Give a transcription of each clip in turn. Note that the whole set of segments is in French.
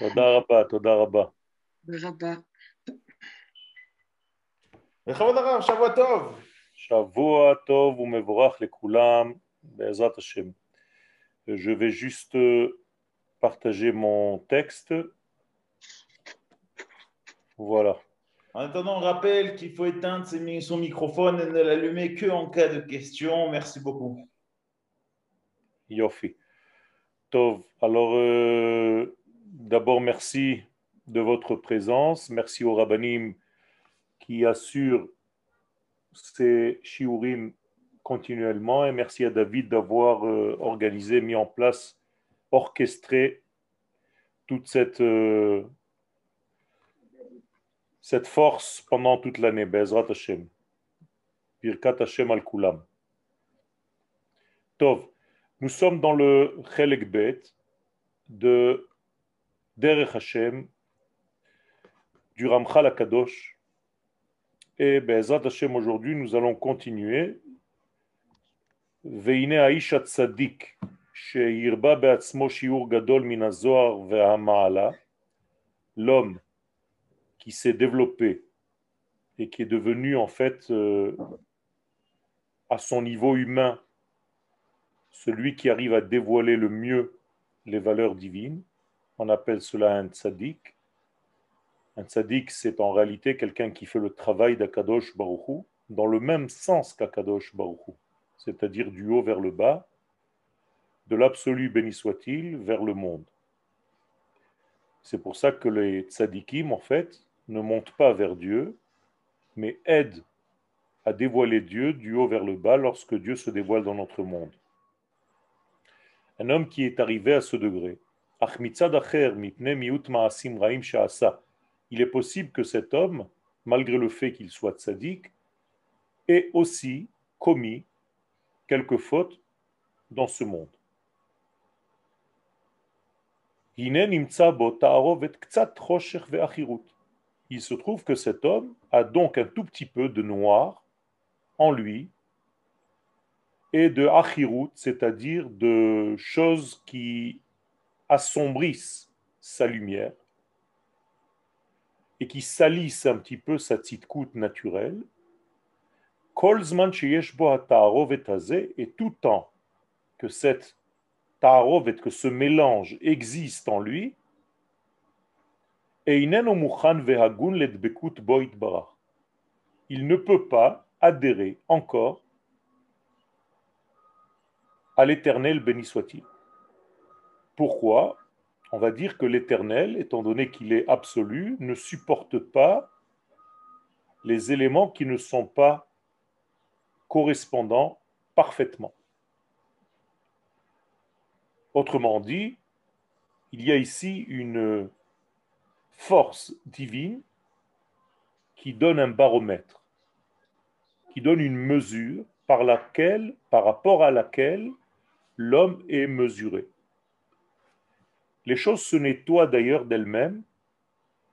תודה רבה, תודה רבה. רבה. לכבוד הרב, שבוע טוב. שבוע טוב ומבורך לכולם, בעזרת השם. Je vais juste partager mon texte. Voilà. En attendant, on rappelle qu'il faut éteindre son microphone et ne l'allumer que en cas de question. Merci beaucoup. Yofi. Tov. Alors, euh, d'abord, merci de votre présence. Merci au Rabbanim qui assure ces shiurim continuellement. Et merci à David d'avoir euh, organisé, mis en place, orchestré toute cette, euh, cette force pendant toute l'année. Bezrat Hashem. Birkat Hashem al Kulam. Tov. Nous sommes dans le Chelek Bet de Derech Hashem, du Ramchal Akadosh. Et Bezat Hashem, aujourd'hui, nous allons continuer. Veine Aisha Tzadik, Sheirba Beatzmo Shiur Gadol Minazoar Ve'ama'ala, l'homme qui s'est développé et qui est devenu en fait euh, à son niveau humain celui qui arrive à dévoiler le mieux les valeurs divines, on appelle cela un tzaddik. Un tzaddik, c'est en réalité quelqu'un qui fait le travail d'Akadosh Baruchou dans le même sens qu'Akadosh Baruchou, c'est-à-dire du haut vers le bas, de l'absolu béni soit-il vers le monde. C'est pour ça que les tzaddikim, en fait, ne montent pas vers Dieu, mais aident à dévoiler Dieu du haut vers le bas lorsque Dieu se dévoile dans notre monde un homme qui est arrivé à ce degré. Il est possible que cet homme, malgré le fait qu'il soit tzaddik, ait aussi commis quelques fautes dans ce monde. Il se trouve que cet homme a donc un tout petit peu de noir en lui et de achirut, c'est-à-dire de choses qui assombrissent sa lumière et qui salissent un petit peu sa tzitkout naturelle. Kolzman et tout temps que cette ta'arovet, que ce mélange existe en lui, il ne peut pas adhérer encore à l'Éternel béni soit-il. Pourquoi On va dire que l'Éternel, étant donné qu'il est absolu, ne supporte pas les éléments qui ne sont pas correspondants parfaitement. Autrement dit, il y a ici une force divine qui donne un baromètre, qui donne une mesure par laquelle, par rapport à laquelle l'homme est mesuré. Les choses se nettoient d'ailleurs d'elles-mêmes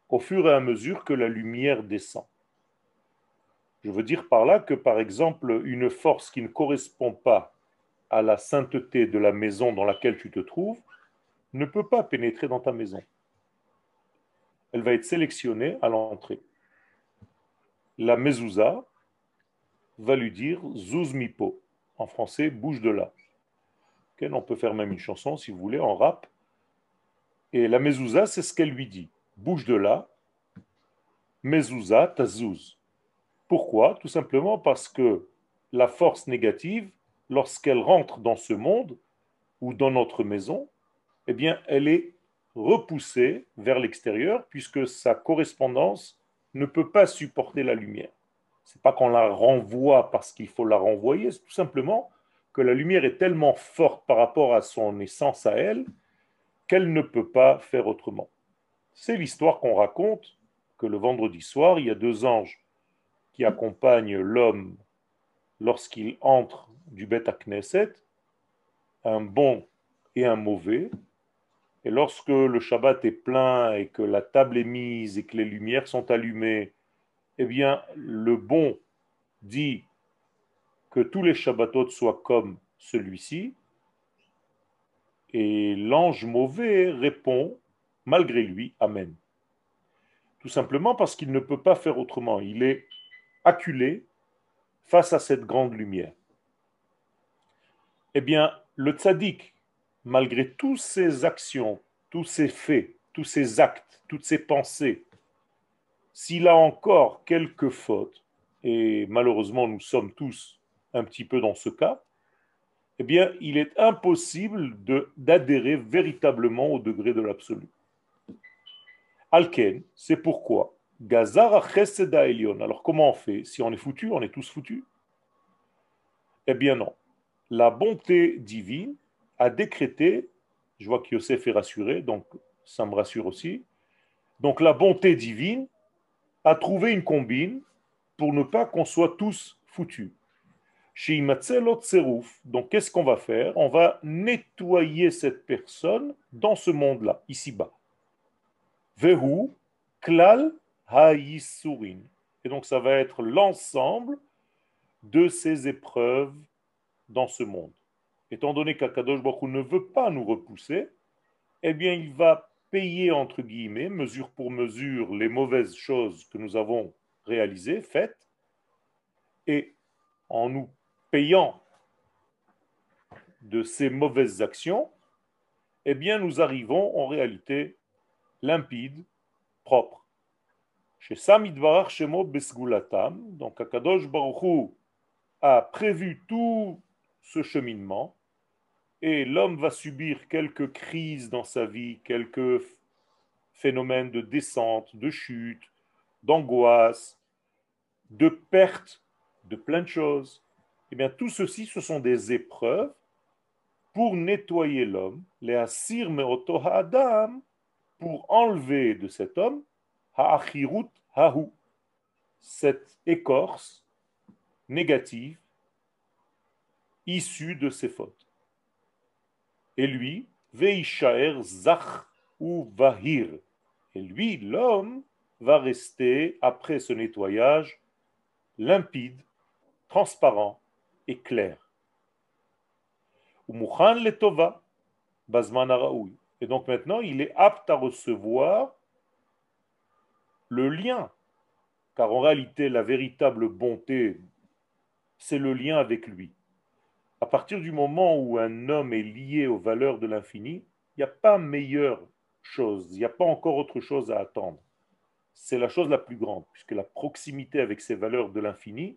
au fur et à mesure que la lumière descend. Je veux dire par là que, par exemple, une force qui ne correspond pas à la sainteté de la maison dans laquelle tu te trouves ne peut pas pénétrer dans ta maison. Elle va être sélectionnée à l'entrée. La mezouza va lui dire zouzmipo, en français, bouge de là on peut faire même une chanson, si vous voulez, en rap. Et la mezouza, c'est ce qu'elle lui dit. Bouge de là, mezouza tazouz. Pourquoi? Tout simplement parce que la force négative, lorsqu'elle rentre dans ce monde ou dans notre maison, eh bien, elle est repoussée vers l'extérieur puisque sa correspondance ne peut pas supporter la lumière. C'est pas qu'on la renvoie parce qu'il faut la renvoyer, c'est tout simplement que la lumière est tellement forte par rapport à son essence à elle qu'elle ne peut pas faire autrement. C'est l'histoire qu'on raconte que le vendredi soir, il y a deux anges qui accompagnent l'homme lorsqu'il entre du Beth Knesset, un bon et un mauvais. Et lorsque le Shabbat est plein et que la table est mise et que les lumières sont allumées, eh bien, le bon dit que tous les Shabbatot soient comme celui-ci. Et l'ange mauvais répond malgré lui. Amen. Tout simplement parce qu'il ne peut pas faire autrement. Il est acculé face à cette grande lumière. Eh bien, le tzaddik, malgré toutes ses actions, tous ses faits, tous ses actes, toutes ses pensées, s'il a encore quelques fautes, et malheureusement nous sommes tous un petit peu dans ce cas, eh bien, il est impossible d'adhérer véritablement au degré de l'absolu. Alken, c'est pourquoi Gazara Cheseda Elion. Alors comment on fait Si on est foutu, on est tous foutus? Eh bien non. La bonté divine a décrété, je vois que Yosef est rassuré, donc ça me rassure aussi. Donc la bonté divine a trouvé une combine pour ne pas qu'on soit tous foutus. Donc qu'est-ce qu'on va faire? On va nettoyer cette personne dans ce monde-là, ici-bas. Vehu, klal haïsurin. Et donc ça va être l'ensemble de ces épreuves dans ce monde. Étant donné qu'Akadosh Baruch ne veut pas nous repousser, eh bien il va payer entre guillemets, mesure pour mesure, les mauvaises choses que nous avons réalisées, faites, et en nous payant de ces mauvaises actions, eh bien nous arrivons en réalité limpide, propre. Chez Samidvarar Shemo Besgulatam, donc Akadosh Baruchu a prévu tout ce cheminement, et l'homme va subir quelques crises dans sa vie, quelques phénomènes de descente, de chute, d'angoisse, de perte de plein de choses. Eh bien, tout ceci, ce sont des épreuves pour nettoyer l'homme, les asir adam, pour enlever de cet homme ha'achirut hahu, cette écorce négative issue de ses fautes. Et lui, veishaer zach ou vahir. Et lui, l'homme, va rester, après ce nettoyage, limpide, transparent et clair. Et donc maintenant, il est apte à recevoir le lien. Car en réalité, la véritable bonté, c'est le lien avec lui. À partir du moment où un homme est lié aux valeurs de l'infini, il n'y a pas meilleure chose, il n'y a pas encore autre chose à attendre. C'est la chose la plus grande, puisque la proximité avec ces valeurs de l'infini,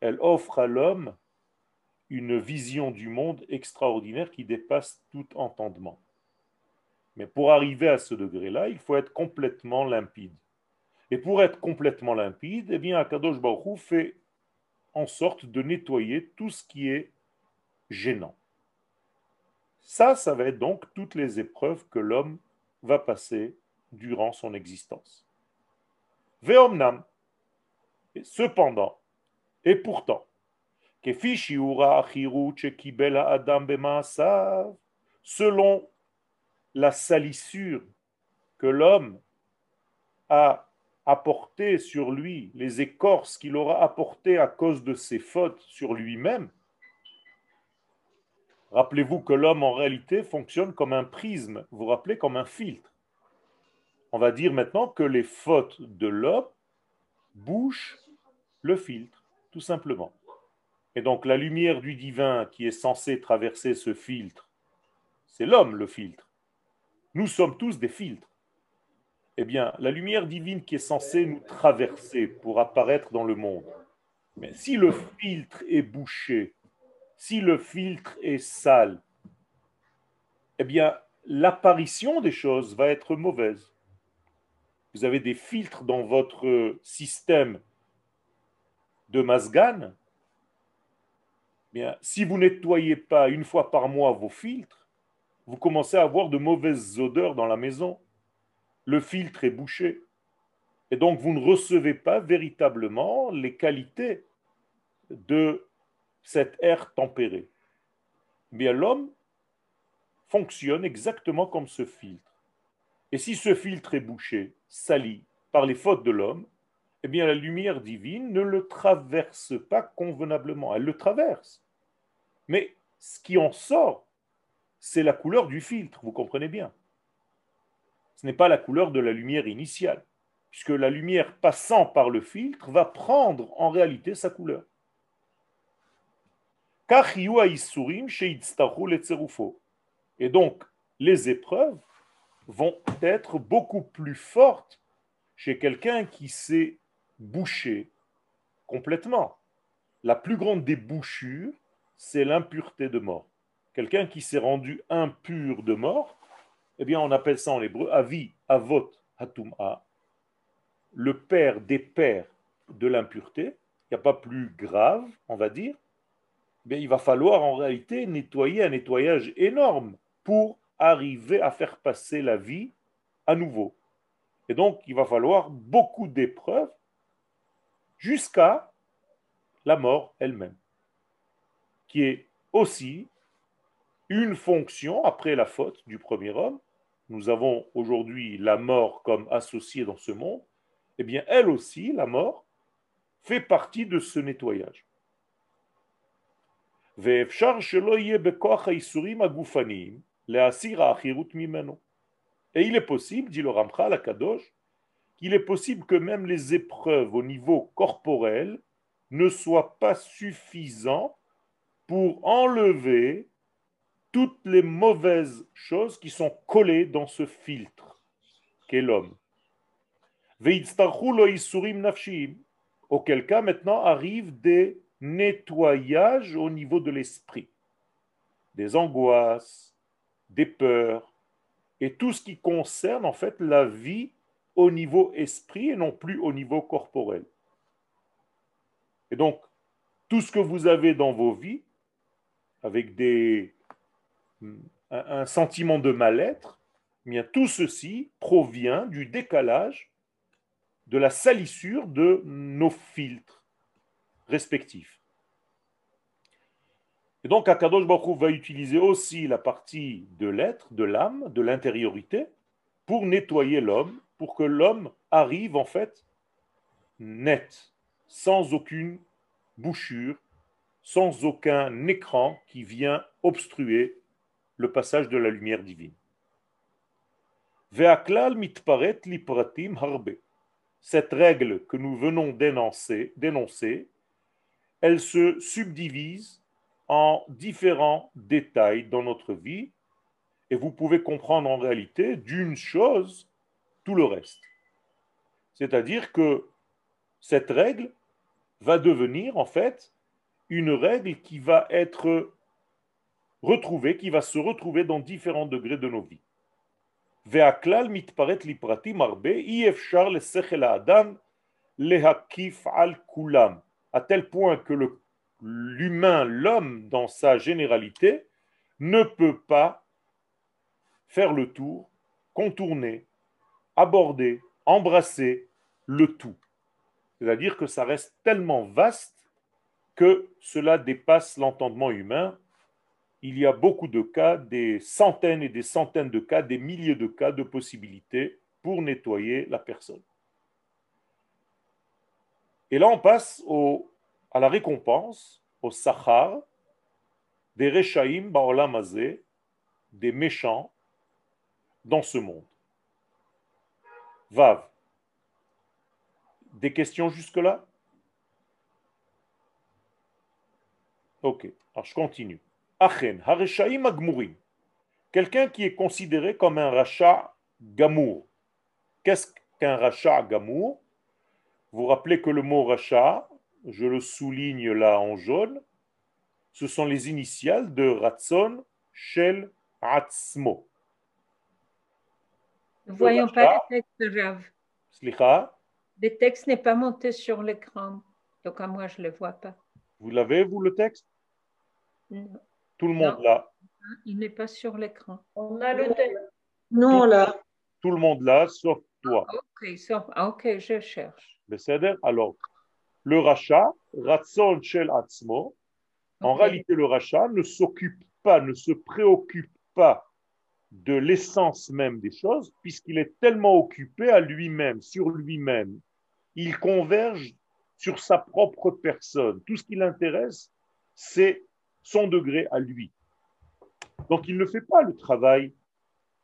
elle offre à l'homme une vision du monde extraordinaire qui dépasse tout entendement. Mais pour arriver à ce degré-là, il faut être complètement limpide. Et pour être complètement limpide, eh bien, Akadosh Baruch fait en sorte de nettoyer tout ce qui est gênant. Ça, ça va être donc toutes les épreuves que l'homme va passer durant son existence. Veomnam. Cependant, et pourtant, selon la salissure que l'homme a apporté sur lui, les écorces qu'il aura apportées à cause de ses fautes sur lui-même, rappelez-vous que l'homme en réalité fonctionne comme un prisme, vous vous rappelez, comme un filtre. On va dire maintenant que les fautes de l'homme bouchent le filtre, tout simplement. Et donc la lumière du divin qui est censée traverser ce filtre, c'est l'homme le filtre. Nous sommes tous des filtres. Eh bien, la lumière divine qui est censée nous traverser pour apparaître dans le monde, mais si le filtre est bouché, si le filtre est sale, eh bien, l'apparition des choses va être mauvaise. Vous avez des filtres dans votre système de Masgan, si vous nettoyez pas une fois par mois vos filtres, vous commencez à avoir de mauvaises odeurs dans la maison. Le filtre est bouché. Et donc, vous ne recevez pas véritablement les qualités de cet air tempéré. Bien, l'homme fonctionne exactement comme ce filtre. Et si ce filtre est bouché, sali par les fautes de l'homme, eh bien, la lumière divine ne le traverse pas convenablement. Elle le traverse. Mais ce qui en sort, c'est la couleur du filtre, vous comprenez bien. Ce n'est pas la couleur de la lumière initiale, puisque la lumière passant par le filtre va prendre en réalité sa couleur. Et donc, les épreuves vont être beaucoup plus fortes chez quelqu'un qui s'est bouché complètement. La plus grande des bouchures, c'est l'impureté de mort. Quelqu'un qui s'est rendu impur de mort, eh bien, on appelle ça en hébreu avi, avot, hatum'a, le père des pères de l'impureté. Il n'y a pas plus grave, on va dire. Eh il va falloir en réalité nettoyer un nettoyage énorme pour arriver à faire passer la vie à nouveau. Et donc, il va falloir beaucoup d'épreuves jusqu'à la mort elle-même, qui est aussi une fonction après la faute du premier homme. Nous avons aujourd'hui la mort comme associée dans ce monde. Eh bien, elle aussi, la mort, fait partie de ce nettoyage. Et il est possible, dit le Ramchal à Kadosh, qu'il est possible que même les épreuves au niveau corporel ne soient pas suffisants pour enlever toutes les mauvaises choses qui sont collées dans ce filtre qu'est l'homme. Auquel cas maintenant arrivent des nettoyages au niveau de l'esprit, des angoisses, des peurs, et tout ce qui concerne en fait la vie au niveau esprit et non plus au niveau corporel. Et donc, tout ce que vous avez dans vos vies, avec des, un, sentiment de mal-être, eh bien tout ceci provient du décalage de la salissure de nos filtres respectifs. Et donc, Akadosh Baruch va utiliser aussi la partie de l'être, de l'âme, de l'intériorité, pour nettoyer l'homme, pour que l'homme arrive en fait net, sans aucune bouchure, sans aucun écran qui vient obstruer le passage de la lumière divine. Cette règle que nous venons d'énoncer, dénoncer, elle se subdivise en différents détails dans notre vie et vous pouvez comprendre en réalité d'une chose tout le reste. C'est-à-dire que cette règle va devenir en fait une règle qui va être retrouvée, qui va se retrouver dans différents degrés de nos vies. À tel point que l'humain, l'homme dans sa généralité, ne peut pas faire le tour, contourner, aborder, embrasser le tout. C'est-à-dire que ça reste tellement vaste que cela dépasse l'entendement humain. Il y a beaucoup de cas, des centaines et des centaines de cas, des milliers de cas de possibilités pour nettoyer la personne. Et là, on passe au à la récompense, au sachar, des rechaim ba'olamazé, des méchants dans ce monde. Vav. Des questions jusque-là? Ok, alors je continue. Achen, hareshaim agmurim. Quelqu'un qui est considéré comme un rachat gamour. Qu'est-ce qu'un rachat gamour? Vous vous rappelez que le mot rachat, je le souligne là en jaune, ce sont les initiales de Ratson Shel Atzmo. Ne voyons pas le texte, Rav. Slicha. Le texte n'est pas monté sur l'écran, donc à moi je ne le vois pas. Vous l'avez, vous, le texte? Non. Tout le monde là. Il n'est pas sur l'écran. On a le texte. Non, là. Tout le monde là, sauf toi. Ok, sauf, ah, ok, je cherche. Alors, le rachat, Ratson Shel Atzmo, en réalité, le rachat ne s'occupe pas, ne se préoccupe pas de l'essence même des choses, puisqu'il est tellement occupé à lui-même, sur lui-même. Il converge sur sa propre personne. Tout ce qui l'intéresse, c'est son degré à lui. Donc il ne fait pas le travail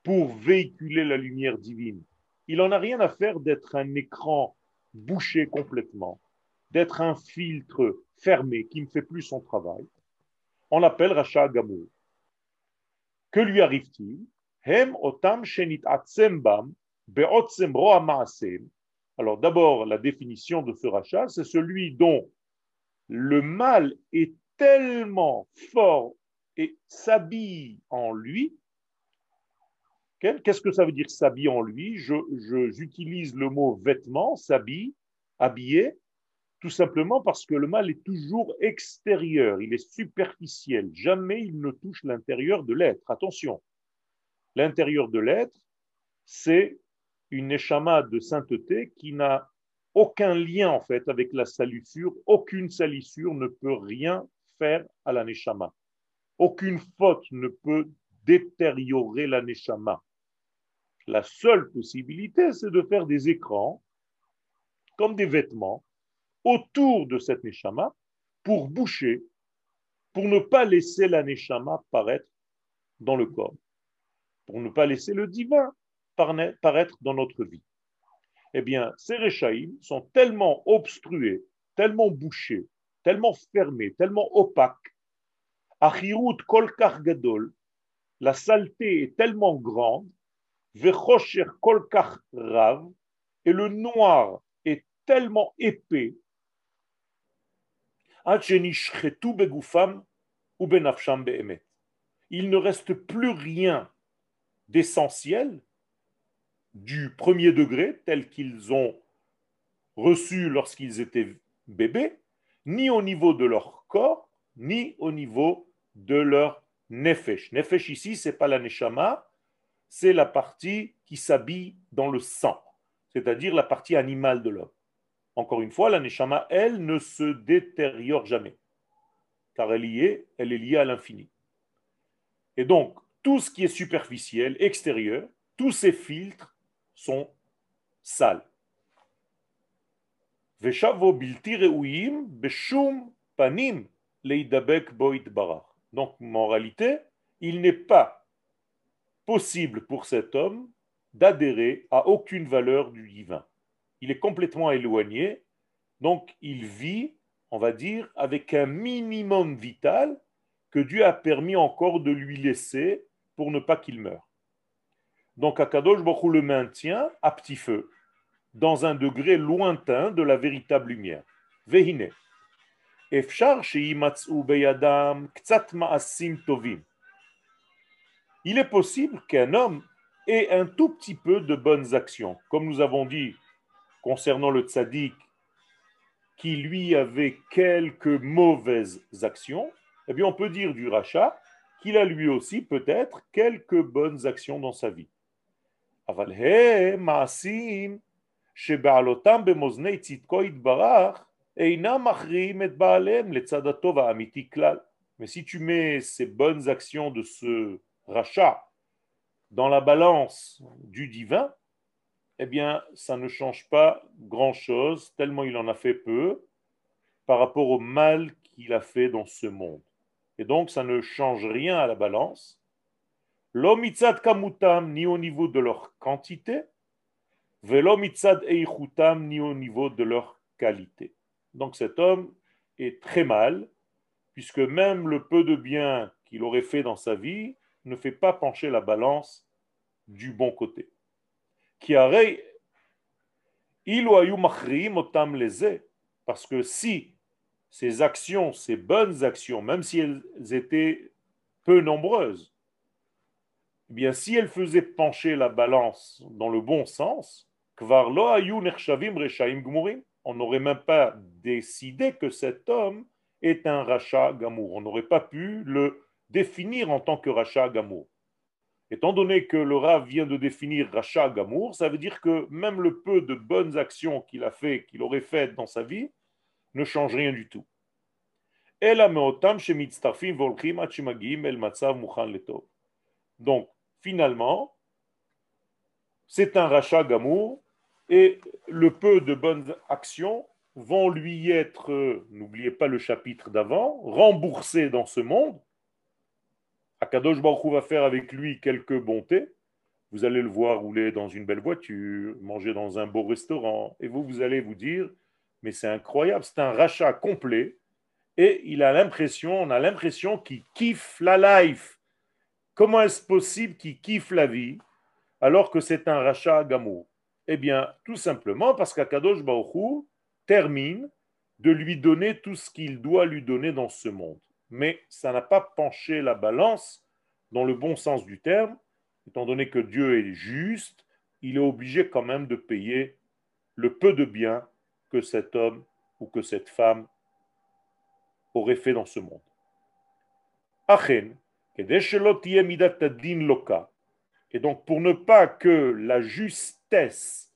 pour véhiculer la lumière divine. Il n'en a rien à faire d'être un écran bouché complètement, d'être un filtre fermé qui ne fait plus son travail. On l'appelle Racha Gamour. Que lui arrive-t-il? Hem otam shenit bam alors d'abord, la définition de ce rachat, c'est celui dont le mal est tellement fort et s'habille en lui. Qu'est-ce que ça veut dire s'habille en lui? J'utilise le mot vêtement, s'habille, habillé, tout simplement parce que le mal est toujours extérieur, il est superficiel. Jamais il ne touche l'intérieur de l'être. Attention, l'intérieur de l'être, c'est une neshama de sainteté qui n'a aucun lien en fait avec la salissure. Aucune salissure ne peut rien faire à la neshama. Aucune faute ne peut détériorer la neshama. La seule possibilité, c'est de faire des écrans comme des vêtements autour de cette neshama pour boucher, pour ne pas laisser la neshama paraître dans le corps, pour ne pas laisser le divin paraître dans notre vie. Eh bien, ces réchaïm sont tellement obstrués, tellement bouchés, tellement fermés, tellement opaques. Achirut kol la saleté est tellement grande, vechosher kol rav, et le noir est tellement épais, il ne reste plus rien d'essentiel du premier degré tel qu'ils ont reçu lorsqu'ils étaient bébés, ni au niveau de leur corps, ni au niveau de leur nefesh. Nefesh ici, c'est pas la neshama, c'est la partie qui s'habille dans le sang, c'est-à-dire la partie animale de l'homme. Encore une fois, la neshama, elle, ne se détériore jamais, car elle y est, elle est liée à l'infini. Et donc, tout ce qui est superficiel, extérieur, tous ces filtres sont sales. Donc, en réalité, il n'est pas possible pour cet homme d'adhérer à aucune valeur du divin. Il est complètement éloigné, donc il vit, on va dire, avec un minimum vital que Dieu a permis encore de lui laisser pour ne pas qu'il meure. Donc Akadosh Baruch le maintient à petit feu, dans un degré lointain de la véritable lumière. Vehine. Il est possible qu'un homme ait un tout petit peu de bonnes actions. Comme nous avons dit concernant le tzaddik, qui lui avait quelques mauvaises actions, eh bien on peut dire du rachat qu'il a lui aussi peut-être quelques bonnes actions dans sa vie. Mais si tu mets ces bonnes actions de ce rachat dans la balance du divin, eh bien, ça ne change pas grand-chose, tellement il en a fait peu par rapport au mal qu'il a fait dans ce monde. Et donc, ça ne change rien à la balance, L'omitzad kamutam, ni au niveau de leur quantité, velomitzad eichutam, ni au niveau de leur qualité. Donc cet homme est très mal, puisque même le peu de bien qu'il aurait fait dans sa vie ne fait pas pencher la balance du bon côté. Parce que si ces actions, ces bonnes actions, même si elles étaient peu nombreuses, eh bien, si elle faisait pencher la balance dans le bon sens, on n'aurait même pas décidé que cet homme est un rachat gamour. On n'aurait pas pu le définir en tant que rachat gamour. Étant donné que le Rav vient de définir rachat gamour, ça veut dire que même le peu de bonnes actions qu'il a fait, qu'il aurait faites dans sa vie, ne change rien du tout. Donc, finalement, c'est un rachat gamour et le peu de bonnes actions vont lui être, n'oubliez pas le chapitre d'avant, remboursées dans ce monde. Akadosh Baruch va faire avec lui quelques bontés Vous allez le voir rouler dans une belle voiture, manger dans un beau restaurant, et vous, vous allez vous dire, mais c'est incroyable, c'est un rachat complet, et il a l'impression, on a l'impression qu'il kiffe la life. Comment est-ce possible qu'il kiffe la vie alors que c'est un rachat gamour? Eh bien, tout simplement parce qu'Akadosh Baruch termine de lui donner tout ce qu'il doit lui donner dans ce monde. Mais ça n'a pas penché la balance dans le bon sens du terme, étant donné que Dieu est juste, il est obligé quand même de payer le peu de bien que cet homme ou que cette femme aurait fait dans ce monde. Et donc, pour ne pas que la justesse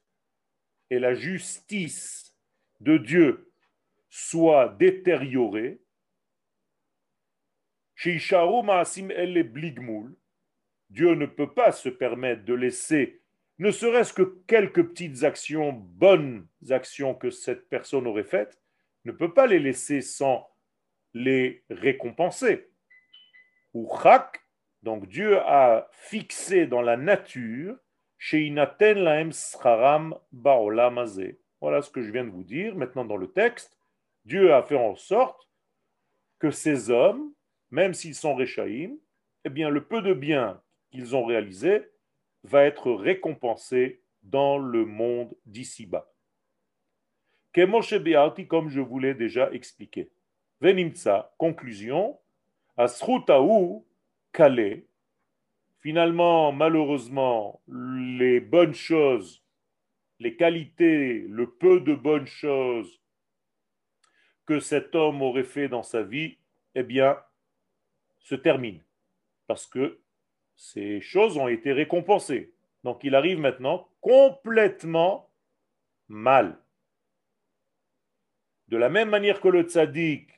et la justice de Dieu soient détériorées, Dieu ne peut pas se permettre de laisser ne serait-ce que quelques petites actions, bonnes actions que cette personne aurait faites, ne peut pas les laisser sans les récompenser. Ou chak, donc Dieu a fixé dans la nature, sheinaten laem scharam Voilà ce que je viens de vous dire. Maintenant, dans le texte, Dieu a fait en sorte que ces hommes, même s'ils sont réchaïm, eh bien, le peu de bien qu'ils ont réalisé va être récompensé dans le monde d'ici-bas. Comme je vous l'ai déjà expliqué. Venimtsa, conclusion, Asrutaou, Calais. Finalement, malheureusement, les bonnes choses, les qualités, le peu de bonnes choses que cet homme aurait fait dans sa vie, eh bien, se terminent. Parce que ces choses ont été récompensées. Donc il arrive maintenant complètement mal. De la même manière que le tzaddik,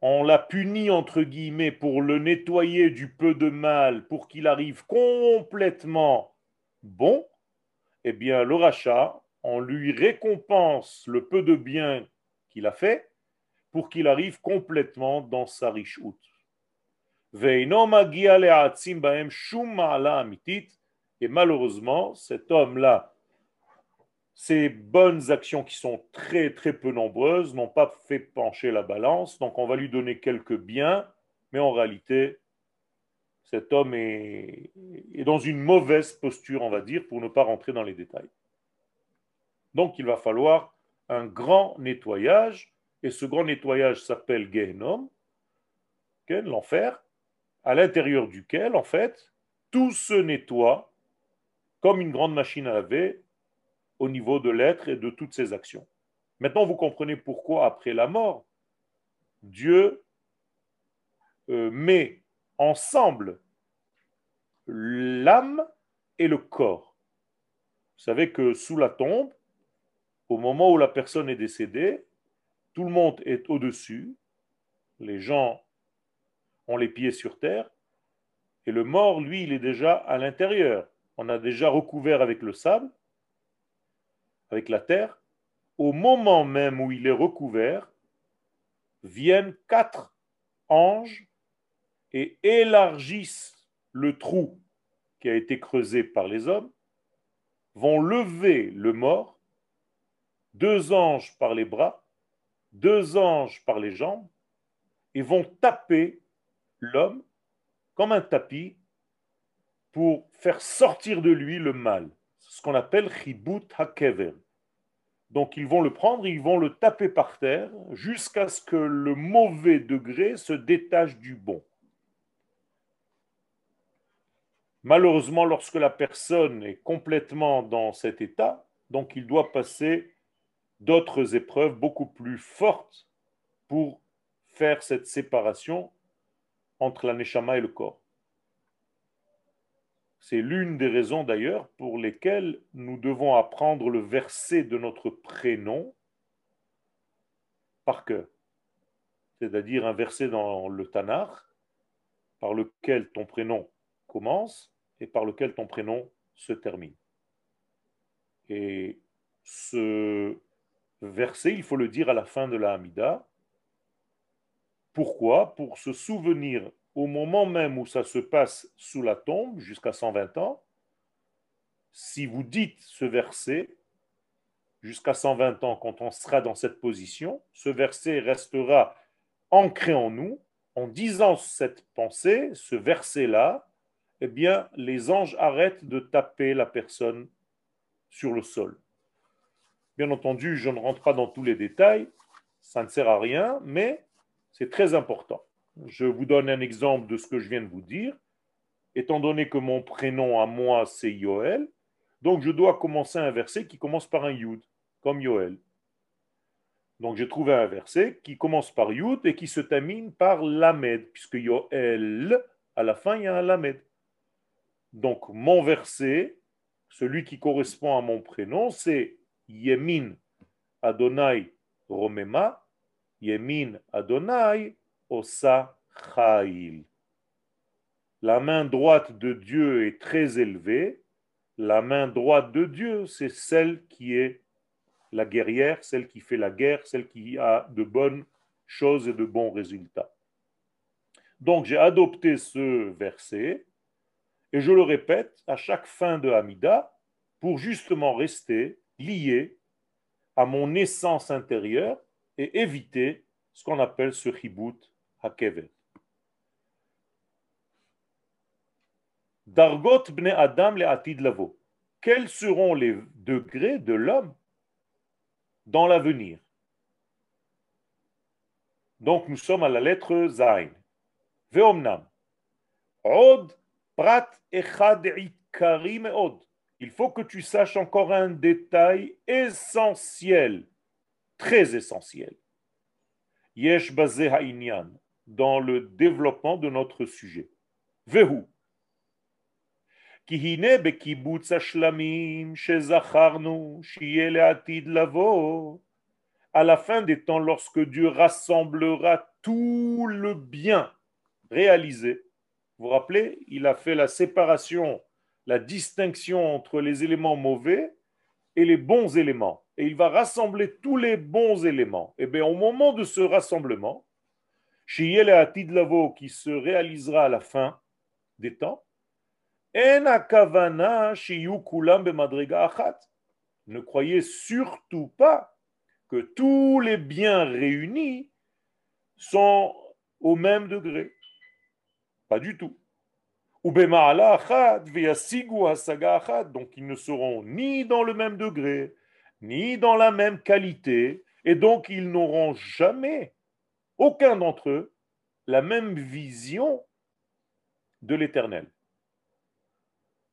on l'a puni entre guillemets pour le nettoyer du peu de mal, pour qu'il arrive complètement bon, eh bien le rachat, on lui récompense le peu de bien qu'il a fait pour qu'il arrive complètement dans sa riche outre. Et malheureusement, cet homme-là, ces bonnes actions qui sont très très peu nombreuses n'ont pas fait pencher la balance, donc on va lui donner quelques biens, mais en réalité, cet homme est, dans une mauvaise posture, on va dire, pour ne pas rentrer dans les détails. Donc il va falloir un grand nettoyage, et ce grand nettoyage s'appelle Gehenom, l'enfer, à l'intérieur duquel, en fait, tout se nettoie comme une grande machine à laver au niveau de l'être et de toutes ses actions. Maintenant, vous comprenez pourquoi, après la mort, Dieu euh, met ensemble l'âme et le corps. Vous savez que sous la tombe, au moment où la personne est décédée, tout le monde est au-dessus, les gens les pieds sur terre, et le mort, lui, il est déjà à l'intérieur. On a déjà recouvert avec le sable, avec la terre. Au moment même où il est recouvert, viennent quatre anges et élargissent le trou qui a été creusé par les hommes, vont lever le mort, deux anges par les bras, deux anges par les jambes, et vont taper l'homme comme un tapis pour faire sortir de lui le mal. Ce qu'on appelle chibut hakever. Donc ils vont le prendre, ils vont le taper par terre jusqu'à ce que le mauvais degré se détache du bon. Malheureusement, lorsque la personne est complètement dans cet état, donc il doit passer d'autres épreuves beaucoup plus fortes pour faire cette séparation entre la neshama et le corps. C'est l'une des raisons d'ailleurs pour lesquelles nous devons apprendre le verset de notre prénom par cœur. C'est-à-dire un verset dans le Tanakh par lequel ton prénom commence et par lequel ton prénom se termine. Et ce verset, il faut le dire à la fin de la Hamida, pourquoi? Pour se souvenir au moment même où ça se passe sous la tombe, jusqu'à 120 ans, si vous dites ce verset, jusqu'à 120 ans, quand on sera dans cette position, ce verset restera ancré en nous. En disant cette pensée, ce verset-là, eh bien, les anges arrêtent de taper la personne sur le sol. Bien entendu, je ne rentre pas dans tous les détails, ça ne sert à rien, mais c'est très important. Je vous donne un exemple de ce que je viens de vous dire. Étant donné que mon prénom à moi, c'est Yoel, donc je dois commencer un verset qui commence par un Yud, comme Yoel. Donc j'ai trouvé un verset qui commence par Yud et qui se termine par Lamed, puisque Yoel, à la fin, il y a un Lamed. Donc mon verset, celui qui correspond à mon prénom, c'est Yemin Adonai Romema, Yemin Adonai Osa. La main droite de Dieu est très élevée. La main droite de Dieu, c'est celle qui est la guerrière, celle qui fait la guerre, celle qui a de bonnes choses et de bons résultats. Donc j'ai adopté ce verset et je le répète à chaque fin de Hamida pour justement rester lié à mon essence intérieure et éviter ce qu'on appelle ce chibut hakevet. Dargot bne Adam le atid lavo. Quels seront les degrés de l'homme dans l'avenir? Donc nous sommes à la lettre Zain. Veomnam. Od prat echad ikari meod. Il faut que tu saches encore un détail essentiel, très essentiel. Yesh basé ha'inyan dans le développement de notre sujet. Vehu. Kihine bekibutz shlamim shezacharnu shiele atid lavo. À la fin des temps, lorsque Dieu rassemblera tout le bien réalisé. Vous vous rappelez, il a fait la séparation, la distinction entre les éléments mauvais et les bons éléments. Et il va rassembler tous les bons éléments. Et eh bien, au moment de ce rassemblement, qui se réalisera à la fin des temps, ne croyez surtout pas que tous les biens réunis sont au même degré. Pas du tout. Donc ils ne seront ni dans le même degré, ni dans la même qualité, et donc ils n'auront jamais, aucun d'entre eux, la même vision de l'éternel.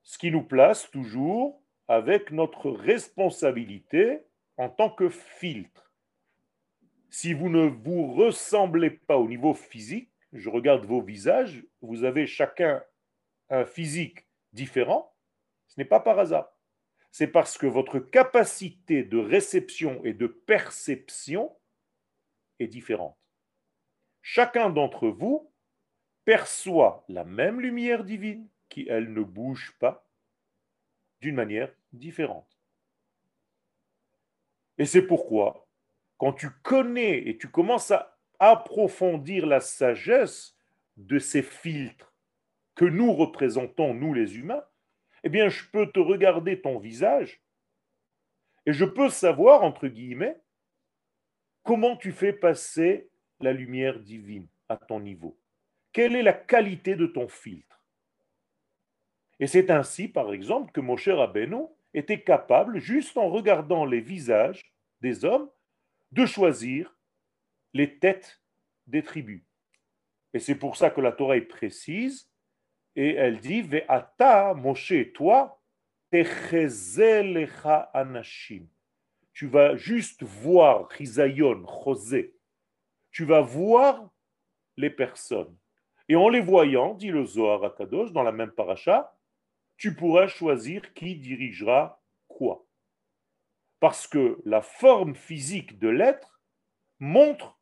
Ce qui nous place toujours avec notre responsabilité en tant que filtre. Si vous ne vous ressemblez pas au niveau physique, je regarde vos visages, vous avez chacun un physique différent, ce n'est pas par hasard. C'est parce que votre capacité de réception et de perception est différente. Chacun d'entre vous perçoit la même lumière divine qui, elle, ne bouge pas d'une manière différente. Et c'est pourquoi, quand tu connais et tu commences à approfondir la sagesse de ces filtres, que nous représentons, nous les humains, eh bien, je peux te regarder ton visage et je peux savoir, entre guillemets, comment tu fais passer la lumière divine à ton niveau. Quelle est la qualité de ton filtre? Et c'est ainsi, par exemple, que Moshe Rabbeinu était capable, juste en regardant les visages des hommes, de choisir les têtes des tribus. Et c'est pour ça que la Torah est précise et elle dit Ve'ata, Moshe, toi, anashim. Tu vas juste voir Chisayon, José. Tu vas voir les personnes. Et en les voyant, dit le Zohar à Kadosh, dans la même paracha, tu pourras choisir qui dirigera quoi. Parce que la forme physique de l'être montre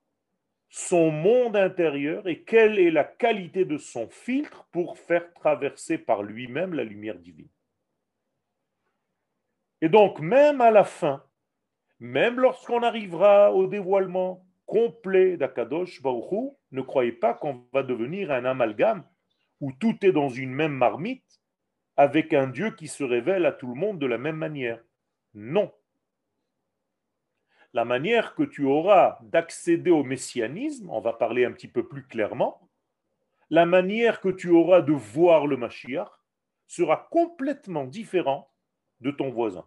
son monde intérieur et quelle est la qualité de son filtre pour faire traverser par lui-même la lumière divine. Et donc, même à la fin, même lorsqu'on arrivera au dévoilement complet d'Akadosh ne croyez pas qu'on va devenir un amalgame où tout est dans une même marmite, avec un Dieu qui se révèle à tout le monde de la même manière. Non. La manière que tu auras d'accéder au messianisme, on va parler un petit peu plus clairement, la manière que tu auras de voir le Mashiach sera complètement différente de ton voisin.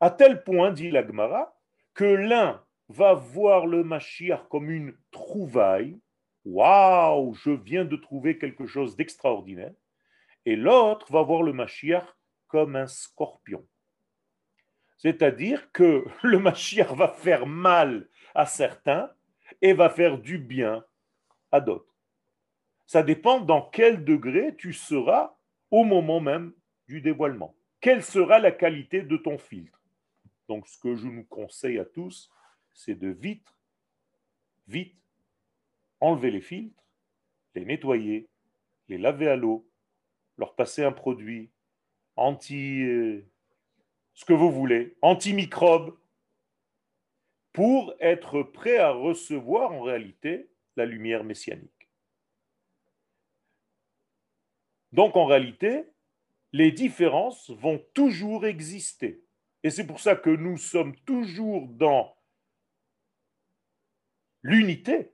À tel point, dit l'Agmara, que l'un va voir le Mashiach comme une trouvaille. Waouh, je viens de trouver quelque chose d'extraordinaire. Et l'autre va voir le Mashiach comme un scorpion. C'est-à-dire que le Mashiach va faire mal à certains et va faire du bien à d'autres. Ça dépend dans quel degré tu seras au moment même du dévoilement. Quelle sera la qualité de ton filtre? Donc, ce que je nous conseille à tous, c'est de vite, vite, enlever les filtres, les nettoyer, les laver à l'eau, leur passer un produit anti, euh, ce que vous voulez, antimicrobe, pour être prêt à recevoir en réalité la lumière messianique. Donc en réalité, les différences vont toujours exister. Et c'est pour ça que nous sommes toujours dans l'unité,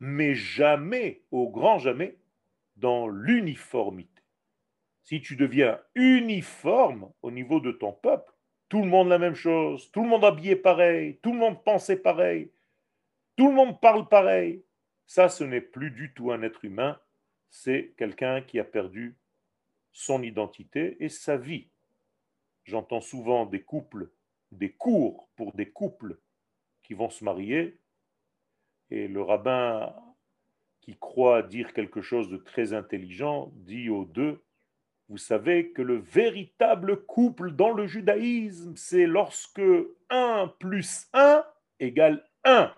mais jamais, au grand jamais, dans l'uniformité. Si tu deviens uniforme au niveau de ton peuple, tout le monde la même chose, tout le monde habillé pareil, tout le monde pensait pareil, tout le monde parle pareil, ça ce n'est plus du tout un être humain, c'est quelqu'un qui a perdu son identité et sa vie. J'entends souvent des couples, des cours pour des couples qui vont se marier, et le rabbin qui croit dire quelque chose de très intelligent dit aux deux, vous savez que le véritable couple dans le judaïsme, c'est lorsque 1 plus 1 égale 1.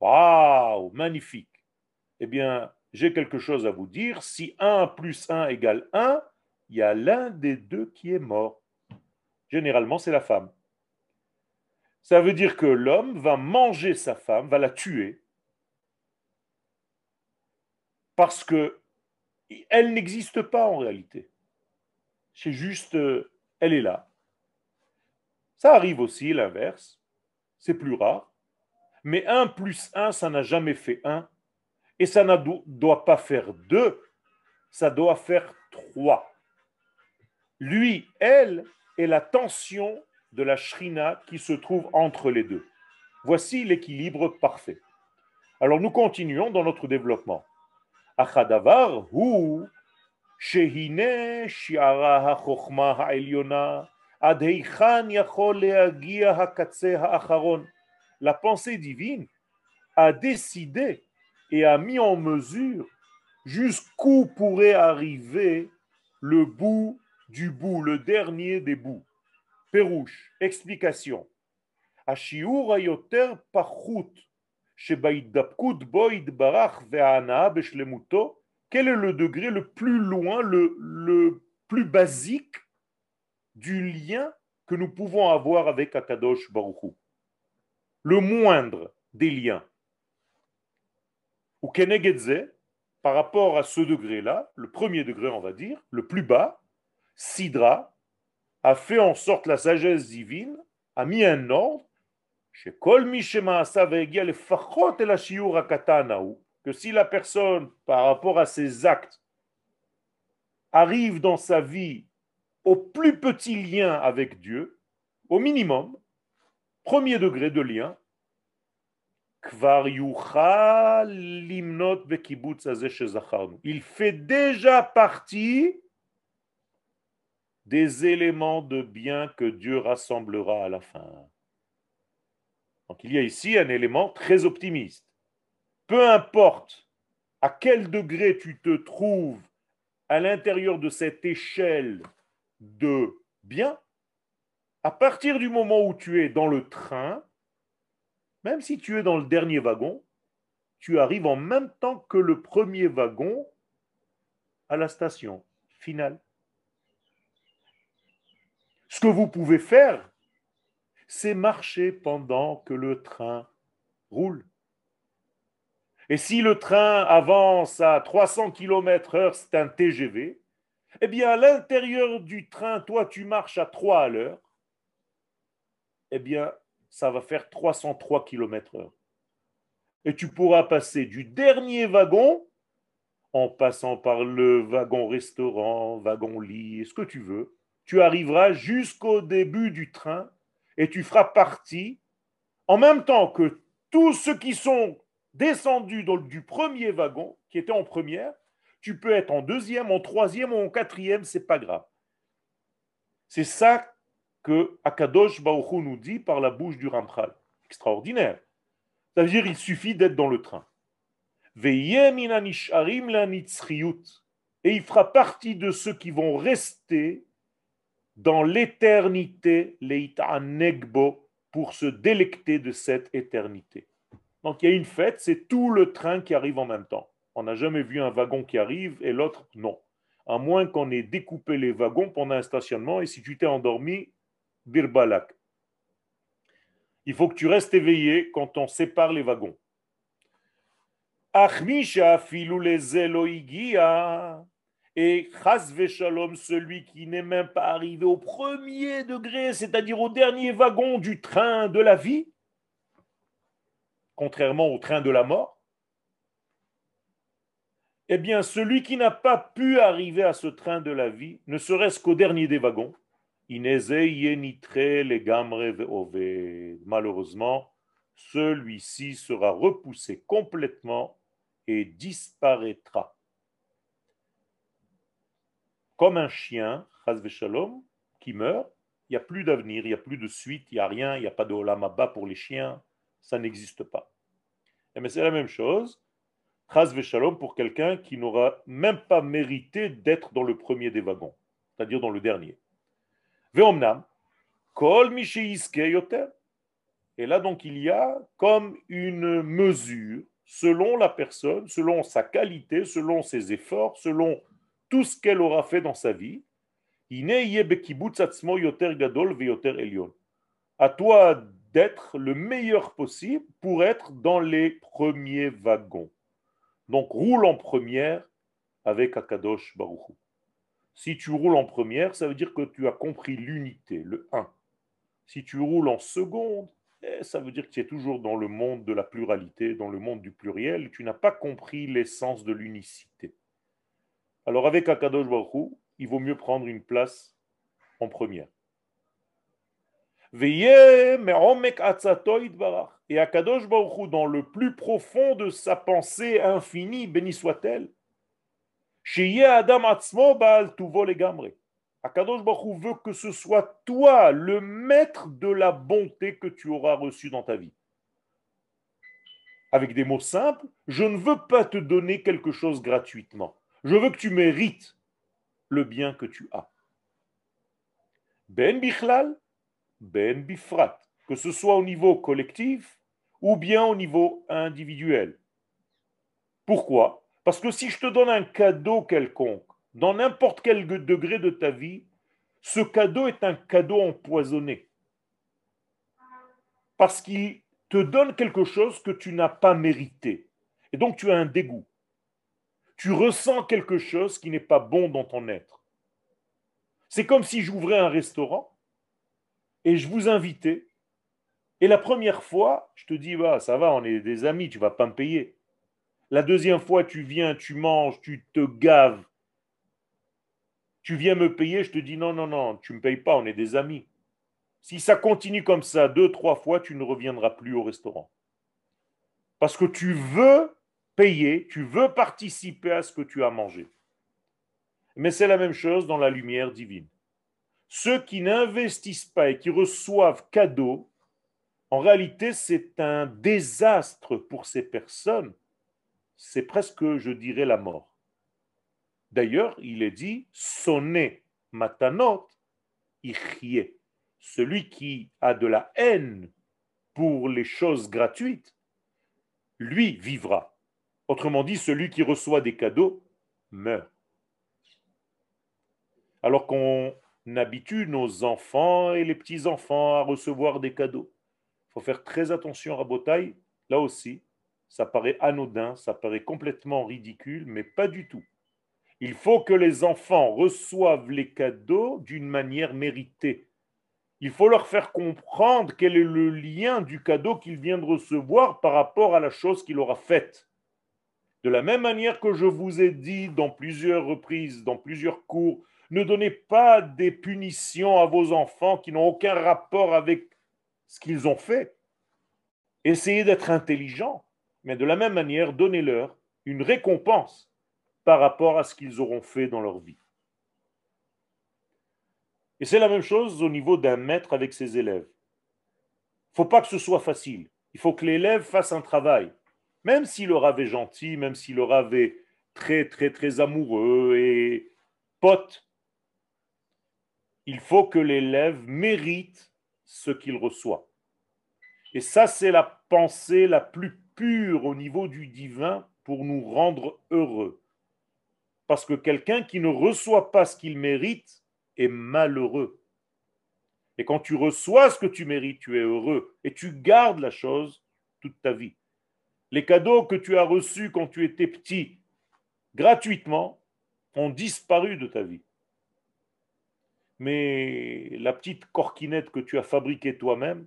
Waouh, magnifique. Eh bien, j'ai quelque chose à vous dire. Si 1 plus 1 égale 1, il y a l'un des deux qui est mort. Généralement, c'est la femme. Ça veut dire que l'homme va manger sa femme, va la tuer, parce que elle n'existe pas en réalité. C'est juste, euh, elle est là. Ça arrive aussi l'inverse, c'est plus rare. Mais 1 plus 1, ça n'a jamais fait 1. Et ça ne doit pas faire deux, ça doit faire trois. Lui, elle, est la tension de la shrina qui se trouve entre les deux. Voici l'équilibre parfait. Alors nous continuons dans notre développement. La pensée divine a décidé et a mis en mesure jusqu'où pourrait arriver le bout du bout, le dernier des bouts. Pérouche, explication. Quel est le degré le plus loin, le, plus basique du lien que nous pouvons avoir avec Akadosh Baruch Le moindre des liens. Ou Kenegedze, par rapport à ce degré-là, le premier degré, on va dire, le plus bas, Sidra a fait en sorte la sagesse divine, a mis un ordre, que si la personne, par rapport à ses actes, arrive dans sa vie au plus petit lien avec Dieu, au minimum, premier degré de lien, il fait déjà partie des éléments de bien que Dieu rassemblera à la fin. Donc il y a ici un élément très optimiste. Peu importe à quel degré tu te trouves à l'intérieur de cette échelle de bien, à partir du moment où tu es dans le train, même si tu es dans le dernier wagon, tu arrives en même temps que le premier wagon à la station finale. Ce que vous pouvez faire, c'est marcher pendant que le train roule. Et si le train avance à 300 km/h, c'est un TGV. Eh bien, à l'intérieur du train, toi, tu marches à 3 à l'heure. Eh bien, ça va faire 303 km heure. Et tu pourras passer du dernier wagon, en passant par le wagon restaurant, wagon lit, ce que tu veux, tu arriveras jusqu'au début du train et tu feras partie, en même temps que tous ceux qui sont descendus du premier wagon, qui était en première, tu peux être en deuxième, en troisième ou en quatrième, c'est pas grave. C'est ça que Akadosh Baruch nous dit par la bouche du Ramchal. Extraordinaire. Ça veut dire qu'il suffit d'être dans le train. Et il fera partie de ceux qui vont rester dans l'éternité, negbo, pour se délecter de cette éternité. Donc il y a une fête, c'est tout le train qui arrive en même temps. On n'a jamais vu un wagon qui arrive et l'autre non. À moins qu'on ait découpé les wagons pendant un stationnement et si tu t'es endormi, birbalak. Il faut que tu restes éveillé quand on sépare les wagons. Et chas shalom, celui qui n'est même pas arrivé au premier degré, c'est-à-dire au dernier wagon du train de la vie, contrairement au train de la mort, eh bien, celui qui n'a pas pu arriver à ce train de la vie, ne serait-ce qu'au dernier des wagons, malheureusement, celui-ci sera repoussé complètement et disparaîtra. Comme un chien, shalom, qui meurt, il n'y a plus d'avenir, il n'y a plus de suite, il n'y a rien, il n'y a pas de olamaba pour les chiens, ça n'existe pas. Et mais c'est la même chose shalom pour quelqu'un qui n'aura même pas mérité d'être dans le premier des wagons, c'est-à-dire dans le dernier. Veomnam, kol yoter. Et là donc il y a comme une mesure selon la personne, selon sa qualité, selon ses efforts, selon tout ce qu'elle aura fait dans sa vie. À toi d'être le meilleur possible pour être dans les premiers wagons. Donc roule en première avec Akadosh Baruchou. Si tu roules en première, ça veut dire que tu as compris l'unité, le 1. Si tu roules en seconde, eh, ça veut dire que tu es toujours dans le monde de la pluralité, dans le monde du pluriel, tu n'as pas compris l'essence de l'unicité. Alors avec Akadosh Baruchou, il vaut mieux prendre une place en première. Et Akadosh Baruch dans le plus profond de sa pensée infinie, béni soit-elle, Adam Akadosh Baruch veut que ce soit toi le maître de la bonté que tu auras reçue dans ta vie. Avec des mots simples, je ne veux pas te donner quelque chose gratuitement. Je veux que tu mérites le bien que tu as. Ben Bichlal, ben bifrat, que ce soit au niveau collectif ou bien au niveau individuel. Pourquoi? Parce que si je te donne un cadeau quelconque, dans n'importe quel degré de ta vie, ce cadeau est un cadeau empoisonné. Parce qu'il te donne quelque chose que tu n'as pas mérité. Et donc tu as un dégoût. Tu ressens quelque chose qui n'est pas bon dans ton être. C'est comme si j'ouvrais un restaurant et je vous invitais. Et la première fois, je te dis, bah, ça va, on est des amis, tu vas pas me payer. La deuxième fois, tu viens, tu manges, tu te gaves. Tu viens me payer, je te dis, non, non, non, tu ne me payes pas, on est des amis. Si ça continue comme ça deux, trois fois, tu ne reviendras plus au restaurant. Parce que tu veux payer, tu veux participer à ce que tu as mangé. Mais c'est la même chose dans la lumière divine. Ceux qui n'investissent pas et qui reçoivent cadeaux, en réalité, c'est un désastre pour ces personnes. C'est presque, je dirais, la mort. D'ailleurs, il est dit sonné matanot ichye. Celui qui a de la haine pour les choses gratuites, lui vivra. Autrement dit, celui qui reçoit des cadeaux meurt. Alors qu'on habitue nos enfants et les petits-enfants à recevoir des cadeaux. Il faut faire très attention à Botaï. Là aussi, ça paraît anodin, ça paraît complètement ridicule, mais pas du tout. Il faut que les enfants reçoivent les cadeaux d'une manière méritée. Il faut leur faire comprendre quel est le lien du cadeau qu'ils viennent de recevoir par rapport à la chose qu'il aura faite. De la même manière que je vous ai dit dans plusieurs reprises, dans plusieurs cours, ne donnez pas des punitions à vos enfants qui n'ont aucun rapport avec ce qu'ils ont fait. Essayez d'être intelligent, mais de la même manière, donnez-leur une récompense par rapport à ce qu'ils auront fait dans leur vie. Et c'est la même chose au niveau d'un maître avec ses élèves. Il ne faut pas que ce soit facile. Il faut que l'élève fasse un travail. Même si le rave est gentil, même si le rave est très, très, très amoureux et pote, il faut que l'élève mérite ce qu'il reçoit. Et ça, c'est la pensée la plus pure au niveau du divin pour nous rendre heureux. Parce que quelqu'un qui ne reçoit pas ce qu'il mérite est malheureux. Et quand tu reçois ce que tu mérites, tu es heureux et tu gardes la chose toute ta vie. Les cadeaux que tu as reçus quand tu étais petit, gratuitement, ont disparu de ta vie. Mais la petite corquinette que tu as fabriquée toi-même,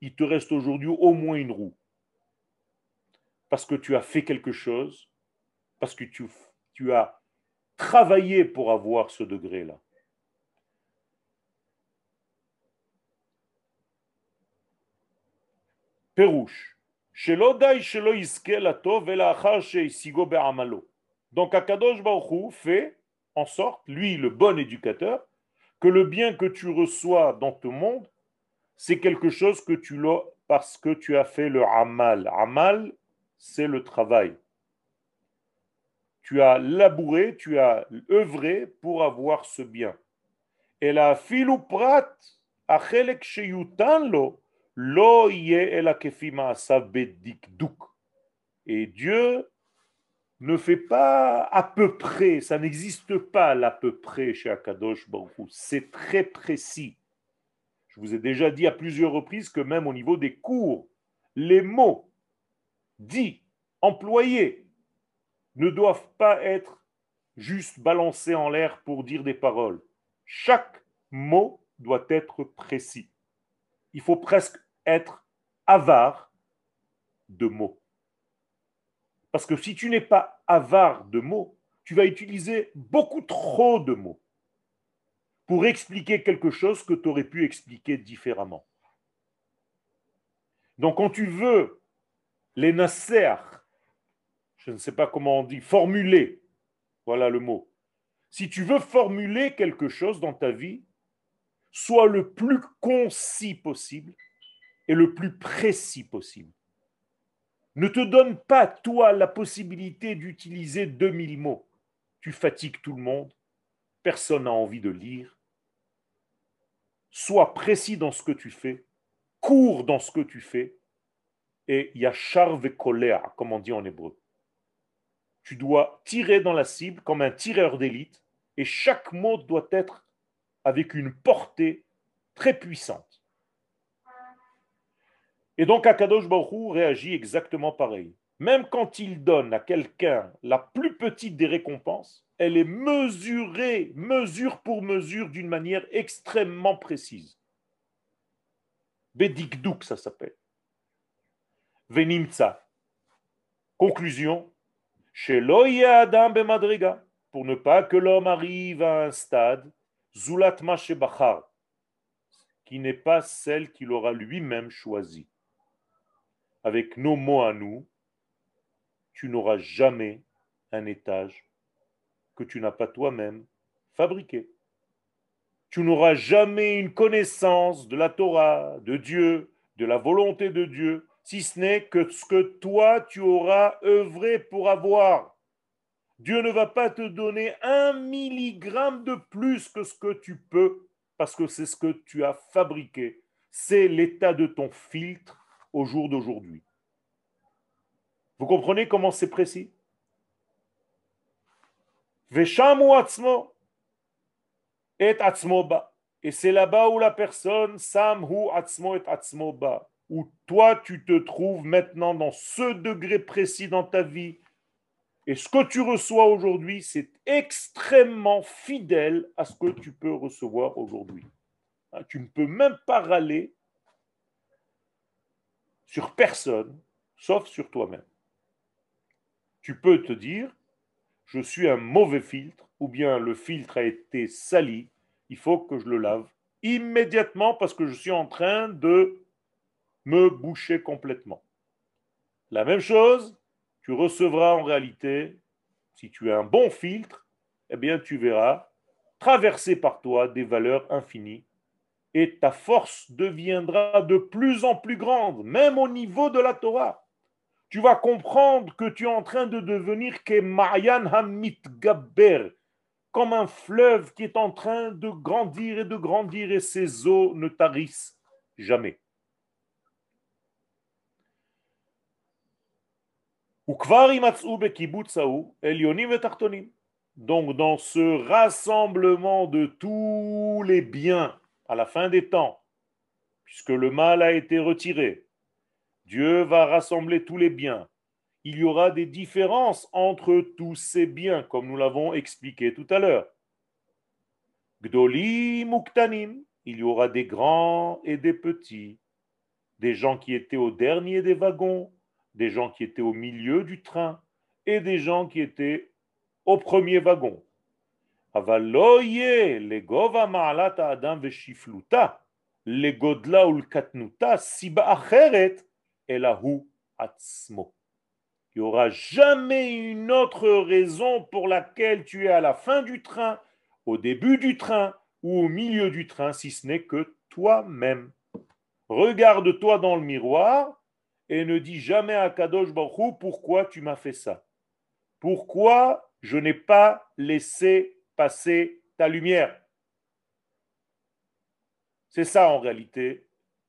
il te reste aujourd'hui au moins une roue. Parce que tu as fait quelque chose, parce que tu, as travaillé pour avoir ce degré-là. Pérouche. Donc Akadosh Baruch fait en sorte, lui le bon éducateur, que le bien que tu reçois dans ton monde, c'est quelque chose que tu l'as parce que tu as fait le amal. Amal, c'est le travail. Tu as labouré, tu as œuvré pour avoir ce bien. Et la filuprat, achelek sheyutan lo Et Dieu ne fait pas à peu près, ça n'existe pas l'à peu près chez Akadosh Baruch C'est très précis. Je vous ai déjà dit à plusieurs reprises que même au niveau des cours, les mots dits, employés, ne doivent pas être juste balancés en l'air pour dire des paroles. Chaque mot doit être précis. Il faut presque être avare de mots. Parce que si tu n'es pas avare de mots, tu vas utiliser beaucoup trop de mots pour expliquer quelque chose que tu aurais pu expliquer différemment. Donc quand tu veux les nasser, je ne sais pas comment on dit, formuler, voilà le mot. Si tu veux formuler quelque chose dans ta vie, sois le plus concis possible et le plus précis possible. Ne te donne pas, toi, la possibilité d'utiliser 2000 mots. Tu fatigues tout le monde, personne n'a envie de lire, sois précis dans ce que tu fais, cours dans ce que tu fais, et il y a charve colère, comme on dit en hébreu. Tu dois tirer dans la cible comme un tireur d'élite, et chaque mot doit être avec une portée très puissante. Et donc Akadosh Baruch réagit exactement pareil. Même quand il donne à quelqu'un la plus petite des récompenses, elle est mesurée, mesure pour mesure, d'une manière extrêmement précise. Bedikdouk, ça s'appelle. Venimtsa. Conclusion. Chez Adam Bemadriga, pour ne pas que l'homme arrive à un stade, Zulat Bachar, qui n'est pas celle qu'il aura lui-même choisie. Avec nos mots à nous, tu n'auras jamais un étage que tu n'as pas toi-même fabriqué. Tu n'auras jamais une connaissance de la Torah, de Dieu, de la volonté de Dieu, si ce n'est que ce que toi tu auras œuvré pour avoir. Dieu ne va pas te donner un milligramme de plus que ce que tu peux, parce que c'est ce que tu as fabriqué. C'est l'état de ton filtre au jour d'aujourd'hui. Vous comprenez comment c'est précis? Et c'est là-bas où la personne, samhu atzmo et atzmo ba, où toi tu te trouves maintenant dans ce degré précis dans ta vie, Et ce que tu reçois aujourd'hui, c'est extrêmement fidèle à ce que tu peux recevoir aujourd'hui. Hein, tu ne peux même pas râler sur personne, sauf sur toi-même. Tu peux te dire, je suis un mauvais filtre, ou bien le filtre a été sali, il faut que je le lave immédiatement parce que je suis en train de me boucher complètement. La même chose, tu recevras en réalité, si tu as un bon filtre, eh bien tu verras traverser par toi des valeurs infinies et ta force deviendra de plus en plus grande, même au niveau de la Torah. Tu vas comprendre que tu es en train de devenir Kemayan Hamit Gabber, comme un fleuve qui est en train de grandir et de grandir et ses eaux ne tarissent jamais. Donc dans ce rassemblement de tous les biens à la fin des temps, puisque le mal a été retiré, Dieu va rassembler tous les biens. Il y aura des différences entre tous ces biens, comme nous l'avons expliqué tout à l'heure. Gdoli Muktanim, il y aura des grands et des petits, des gens qui étaient au dernier des wagons, des gens qui étaient au milieu du train et des gens qui étaient au premier wagon. Atzmo. Il n'y aura jamais une autre raison pour laquelle tu es à la fin du train, au début du train ou au milieu du train, si ce n'est que toi-même. Regarde-toi dans le miroir et ne dis jamais à Kadosh Baruch pourquoi tu m'as fait ça? Pourquoi je n'ai pas laissé passer ta lumière. C'est ça en réalité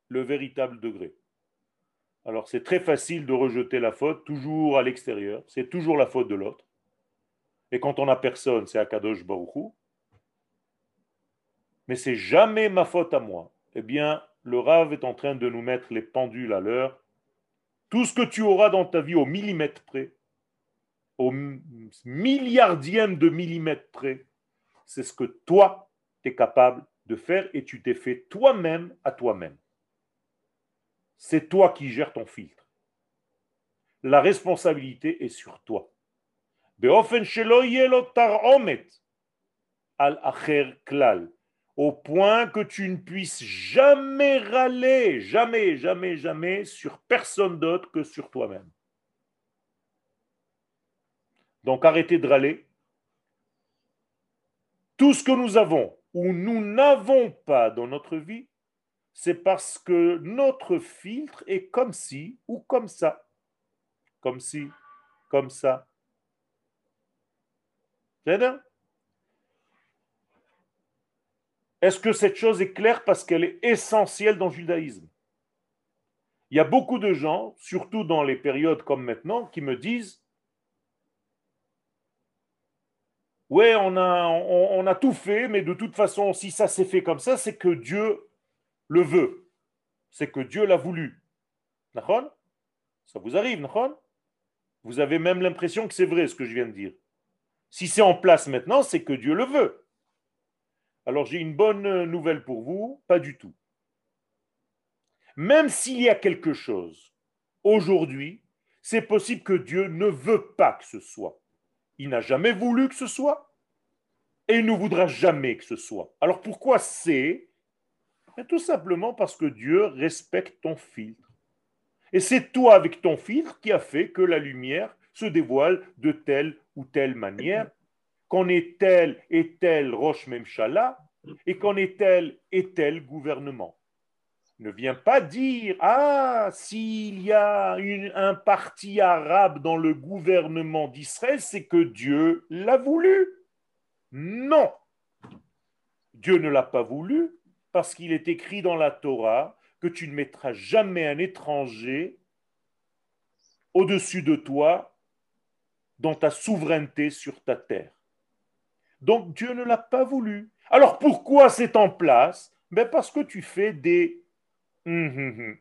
le véritable degré. Alors c'est très facile de rejeter la faute toujours à l'extérieur, c'est toujours la faute de l'autre. Et quand on n'a personne, c'est Akadosh Baruchou. Mais c'est jamais ma faute à moi. Eh bien, le Rav est en train de nous mettre les pendules à l'heure tout ce que tu auras dans ta vie au millimètre près, au milliardième de millimètre près, c'est ce que toi, tu es capable de faire et tu t'es fait toi-même à toi-même. C'est toi qui gères ton filtre. La responsabilité est sur toi. au point que tu ne puisses jamais râler, jamais, jamais, jamais sur personne d'autre que sur toi-même. Donc arrêtez de râler. Tout ce que nous avons ou nous n'avons pas dans notre vie, c'est parce que notre filtre est comme ci ou comme ça. Comme ci, comme ça. Est-ce que cette chose est claire parce qu'elle est essentielle dans le judaïsme? Il y a beaucoup de gens, surtout dans les périodes comme maintenant, qui me disent Ouais, on a, tout fait, mais de toute façon, si ça s'est fait comme ça, c'est que Dieu le veut. C'est que Dieu l'a voulu. Ça vous arrive, Vous avez même l'impression que c'est vrai ce que je viens de dire. Si c'est en place maintenant, c'est que Dieu le veut. Alors j'ai une bonne nouvelle pour vous, pas du tout. Même s'il y a quelque chose aujourd'hui, c'est possible que Dieu ne veut pas que ce soit. Il n'a jamais voulu que ce soit et il ne voudra jamais que ce soit. Alors pourquoi c'est? Ben, Tout simplement parce que Dieu respecte ton filtre. Et c'est toi avec ton filtre qui a fait que la lumière se dévoile de telle ou telle manière qu'on est tel et tel Roche Memchala et qu'on est tel et tel gouvernement. Ne viens pas dire Ah, s'il y a un parti arabe dans le gouvernement d'Israël, c'est que Dieu l'a voulu. Non. Dieu ne l'a pas voulu parce qu'il est écrit dans la Torah que tu ne mettras jamais un étranger au-dessus de toi dans ta souveraineté sur ta terre. Donc Dieu ne l'a pas voulu. Alors pourquoi c'est en place? Ben Parce que tu fais des... Hum.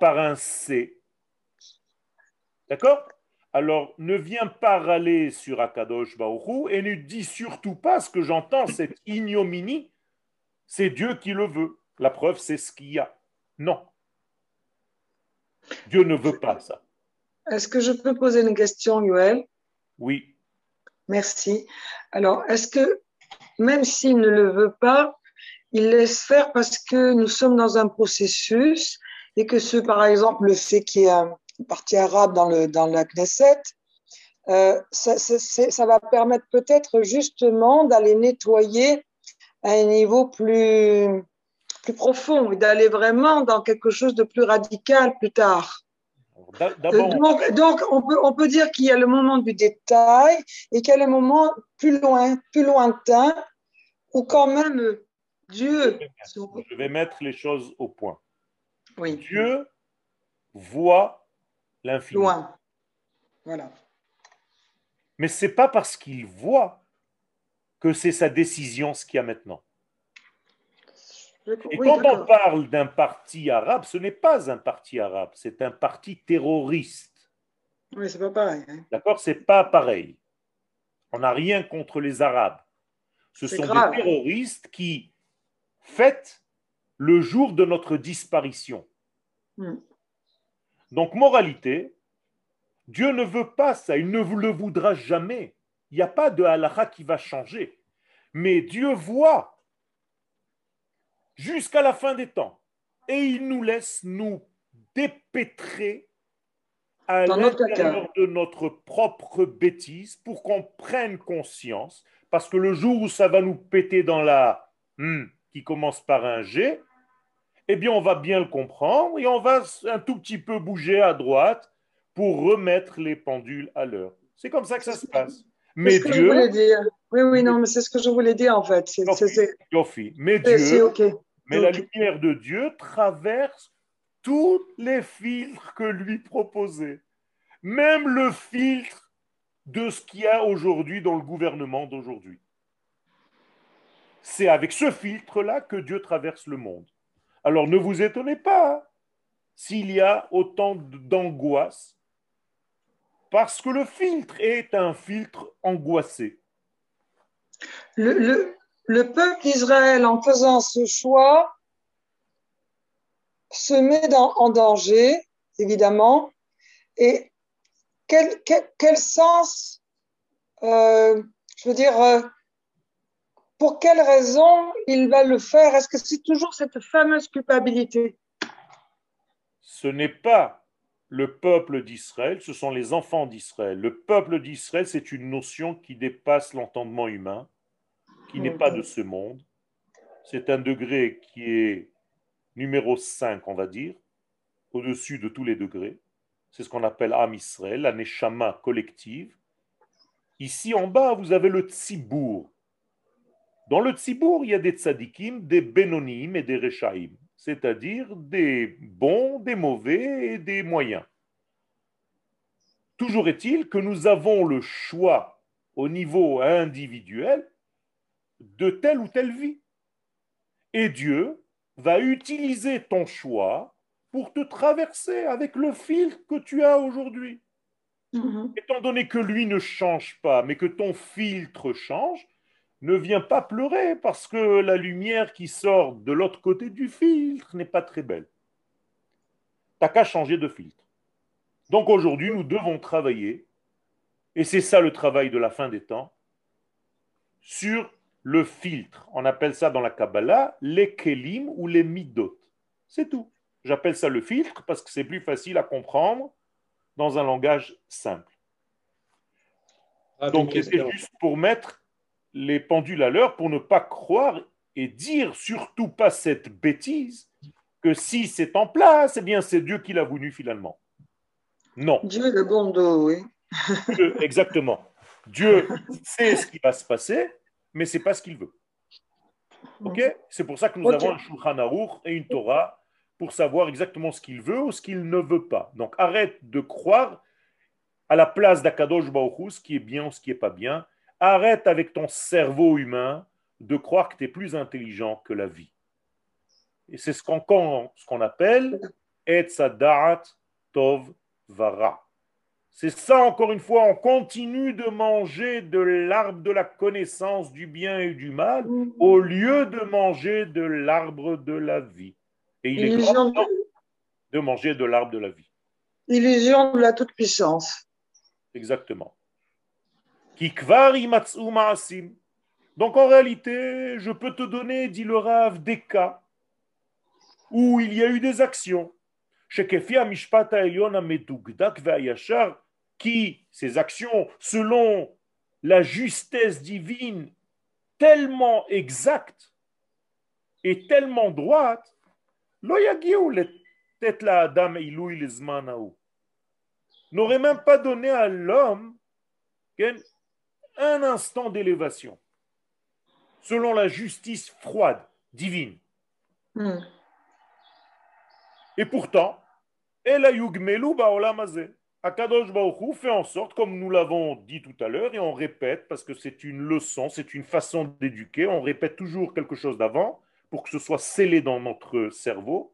par un C. D'accord? Alors ne viens pas râler sur Akadosh Baruchou et ne dis surtout pas ce que j'entends, cette ignominie, c'est Dieu qui le veut. La preuve, c'est ce qu'il y a. Non. Dieu ne veut pas ça. Est-ce que je peux poser une question, Yoel Oui. Merci. Alors, est-ce que même s'il ne le veut pas, il laisse faire parce que nous sommes dans un processus et que ce, par exemple, le fait qu'il y ait une partie arabe dans, le, dans la Knesset, euh, ça, ça, va permettre peut-être justement d'aller nettoyer à un niveau plus, plus profond et d'aller vraiment dans quelque chose de plus radical plus tard. Donc, donc, on, peut, on peut dire qu'il y a le moment du détail et qu'il y a le moment plus loin, plus lointain, où quand même Dieu. Je vais mettre les choses au point. Oui. Dieu voit l'infini. Loin. Voilà. Mais c'est pas parce qu'il voit que c'est sa décision ce qu'il y a maintenant. Et quand on parle d'un parti arabe, ce n'est pas un parti arabe, c'est un parti terroriste. Oui, c'est pas pareil. Hein. D'accord C'est pas pareil. On n'a rien contre les Arabes. Ce sont des terroristes qui fêtent le jour de notre disparition. Hmm. Donc, moralité, Dieu ne veut pas ça, il ne le voudra jamais. Il n'y a pas de halakha qui va changer. Mais Dieu voit jusqu'à la fin des temps. Et il nous laisse nous dépêtrer à l'intérieur de notre propre bêtise pour qu'on prenne conscience, parce que le jour où ça va nous péter dans la hmm, qui commence par un G, eh bien on va bien le comprendre et on va un tout petit peu bouger à droite pour remettre les pendules à l'heure. C'est comme ça que ça se passe. Mais Dieu. Oui, oui, non, mais c'est ce que je voulais dire en fait. C'est, Mais Dieu, mais la lumière de Dieu traverse tous les filtres que lui proposait. Même le filtre de ce qu'il y a aujourd'hui dans le gouvernement d'aujourd'hui. C'est avec ce filtre-là que Dieu traverse le monde. Alors ne vous étonnez pas hein, s'il y a autant d'angoisse, parce que le filtre est un filtre angoissé. Le, le peuple d'Israël, en faisant ce choix, se met en danger, évidemment. Et quel, quel, sens, euh, je veux dire, euh, pour quelle raison il va le faire? Est-ce que c'est toujours cette fameuse culpabilité? Ce n'est pas le peuple d'Israël, ce sont les enfants d'Israël. Le peuple d'Israël, c'est une notion qui dépasse l'entendement humain qui n'est pas de ce monde. C'est un degré qui est numéro 5, on va dire, au-dessus de tous les degrés. C'est ce qu'on appelle Am Israël, la Neshama collective. Ici en bas, vous avez le Tzibour. Dans le Tzibour, il y a des tzadikim, des Benonim et des Rechaim, c'est-à-dire des bons, des mauvais et des moyens. Toujours est-il que nous avons le choix au niveau individuel de telle ou telle vie. Et Dieu va utiliser ton choix pour te traverser avec le filtre que tu as aujourd'hui. Mm-hmm. Étant donné que lui ne change pas, mais que ton filtre change, ne viens pas pleurer parce que la lumière qui sort de l'autre côté du filtre n'est pas très belle. T'as qu'à changer de filtre. Donc aujourd'hui, nous devons travailler, et c'est ça le travail de la fin des temps, sur le filtre. On appelle ça dans la Kabbalah les kelim ou les midot. C'est tout. J'appelle ça le filtre parce que c'est plus facile à comprendre dans un langage simple. Donc, c'est juste pour mettre les pendules à l'heure, pour ne pas croire et dire surtout pas cette bêtise que si c'est en place, eh bien c'est Dieu qui l'a voulu finalement. Non. Dieu est le bon dos, oui. exactement. Dieu sait ce qui va se passer mais ce n'est pas ce qu'il veut. Ok? C'est pour ça que nous avons un Shulchan Aruch et une Torah pour savoir exactement ce qu'il veut ou ce qu'il ne veut pas. Donc arrête de croire à la place d'Akadosh Baruch ce qui est bien ou ce qui n'est pas bien. Arrête avec ton cerveau humain de croire que tu es plus intelligent que la vie. Et c'est ce qu'on ce qu'on appelle Etzadat Tov Vara. C'est ça, encore une fois, on continue de manger de l'arbre de la connaissance du bien et du mal au lieu de manger de l'arbre de la vie. Et il est Illusion, grand temps de manger de l'arbre de la vie. illusion de la toute-puissance. Exactement. Donc en réalité, je peux te donner, dit le Rav, des cas où il y a eu des actions. Qui, ces actions, selon la justesse divine tellement exacte et tellement droite, n'aurait même pas donné à l'homme un instant d'élévation, selon la justice froide, divine. Hmm. Et pourtant. Akadosh Baruch Hu fait en sorte, comme nous l'avons dit tout à l'heure, et on répète, parce que c'est une leçon, c'est une façon d'éduquer, on répète toujours quelque chose d'avant, pour que ce soit scellé dans notre cerveau.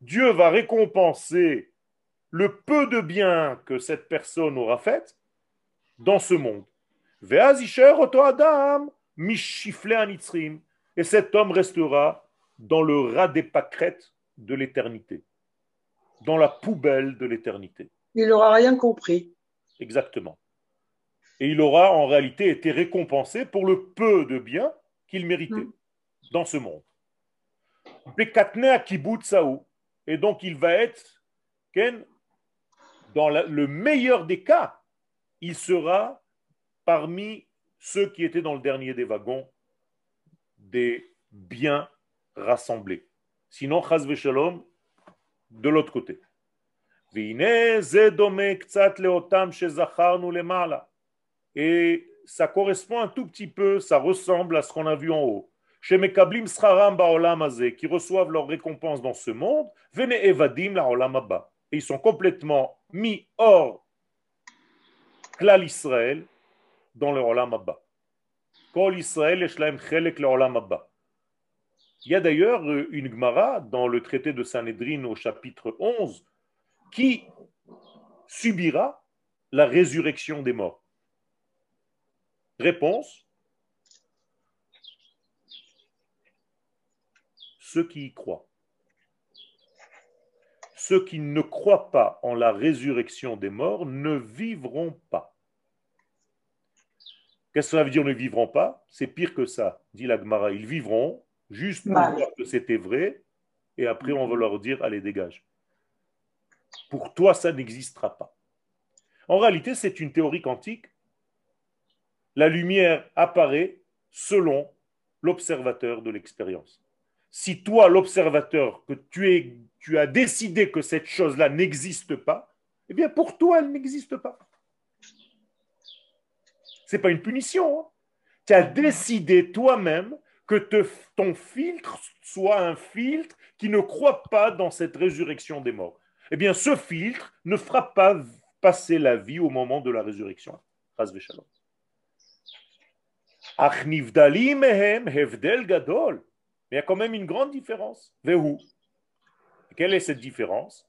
Dieu va récompenser le peu de bien que cette personne aura fait dans ce monde. Et cet homme restera dans le ras des pâquerettes de l'éternité, dans la poubelle de l'éternité. Il n'aura rien compris. Exactement. Et il aura en réalité été récompensé pour le peu de bien qu'il méritait Mm. dans ce monde. Et donc il va être, Ken, dans la- le meilleur des cas, il sera parmi ceux qui étaient dans le dernier des wagons des biens rassemblés. Sinon, chas de l'autre côté. Et ça correspond un tout petit peu, ça ressemble à ce qu'on a vu en haut. Chez Mekablim Sraram qui reçoivent leur récompense dans ce monde, Vene Evadim la Et ils sont complètement mis hors Klal Israël dans le Olam Abba. Il y a d'ailleurs euh, une Gemara dans le traité de Sanhedrin au chapitre 11 qui subira la résurrection des morts. Réponse Ceux qui y croient. Ceux qui ne croient pas en la résurrection des morts ne vivront pas. Qu'est-ce que ça veut dire ne vivront pas C'est pire que ça, dit la Gemara. Ils vivront juste pour voir que c'était vrai et après on va leur dire allez dégage. Pour toi ça n'existera pas. En réalité c'est une théorie quantique. La lumière apparaît selon l'observateur de l'expérience. Si toi l'observateur que tu es tu as décidé que cette chose-là n'existe pas, eh bien pour toi elle n'existe pas. C'est pas une punition. hein. Tu as décidé toi-même que ton filtre soit un filtre qui ne croit pas dans cette résurrection des morts. Eh bien, ce filtre ne fera pas passer la vie au moment de la résurrection. Gadol. Mais il y a quand même une grande différence. Vehu. Quelle est cette différence?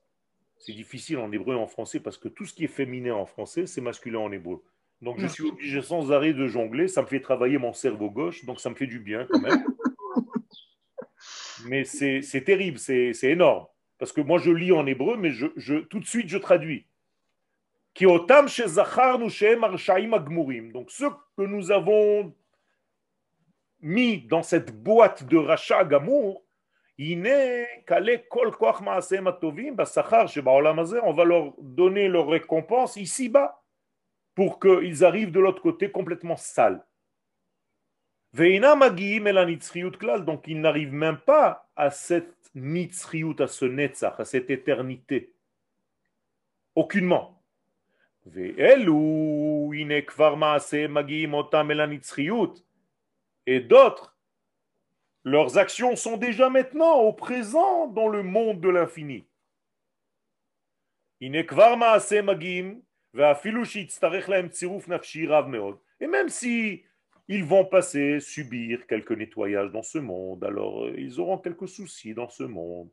C'est difficile en hébreu et en français parce que tout ce qui est féminin en français, c'est masculin en hébreu. Donc, je suis obligé sans arrêt de jongler. Ça me fait travailler mon cerveau gauche, donc ça me fait du bien quand même. mais c'est terrible, c'est énorme. Parce que moi, je lis en hébreu, mais je, je tout de suite, je traduis. Donc, ceux que nous avons mis dans cette boîte de rachat gamour, on va leur donner leur récompense ici-bas pour qu'ils arrivent de l'autre côté complètement sales. Donc ils n'arrivent même pas à cette nitzriout, à ce netzach, à cette éternité. Aucunement. Et d'autres, leurs actions sont déjà maintenant au présent dans le monde de l'infini. הנה כבר מעשה מגיעים, ואפילו שיצטרך להם צירוף נפשי רב מאוד. Et même si ils vont passer, subir quelques nettoyages dans ce monde, alors euh, ils auront quelques soucis dans ce monde.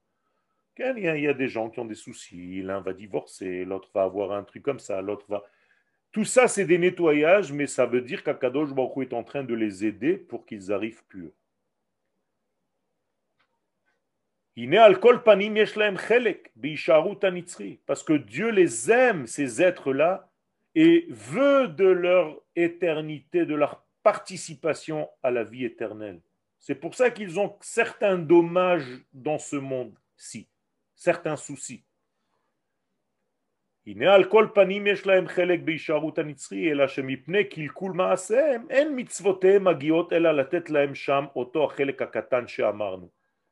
Il y, a, il y a des gens qui ont des soucis. L'un va divorcer, l'autre va avoir un truc comme ça, l'autre va. Tout ça, c'est des nettoyages, mais ça veut dire qu'Akadosh Baruch est en train de les aider pour qu'ils arrivent purs. Parce que Dieu les aime, ces êtres-là, et veut de leur éternité, de leur participation à la vie éternelle. C'est pour ça qu'ils ont certains dommages dans ce monde-ci, certains soucis.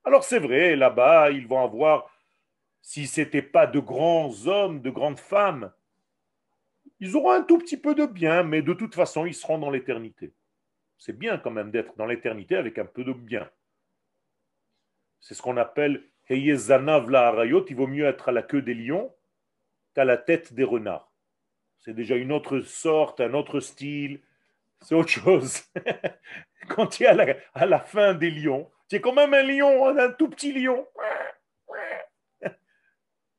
Alors c'est vrai, là-bas, ils vont avoir, si ce n'était pas de grands hommes, de grandes femmes, ils auront un tout petit peu de bien, mais de toute façon, ils seront dans l'éternité. C'est bien quand même d'être dans l'éternité avec un peu de bien. C'est ce qu'on appelle Heyezanav il vaut mieux être à la queue des lions qu'à la tête des renards. C'est déjà une autre sorte, un autre style, c'est autre chose. Quand tu es à la, à la fin des lions, tu es quand même un lion, un tout petit lion.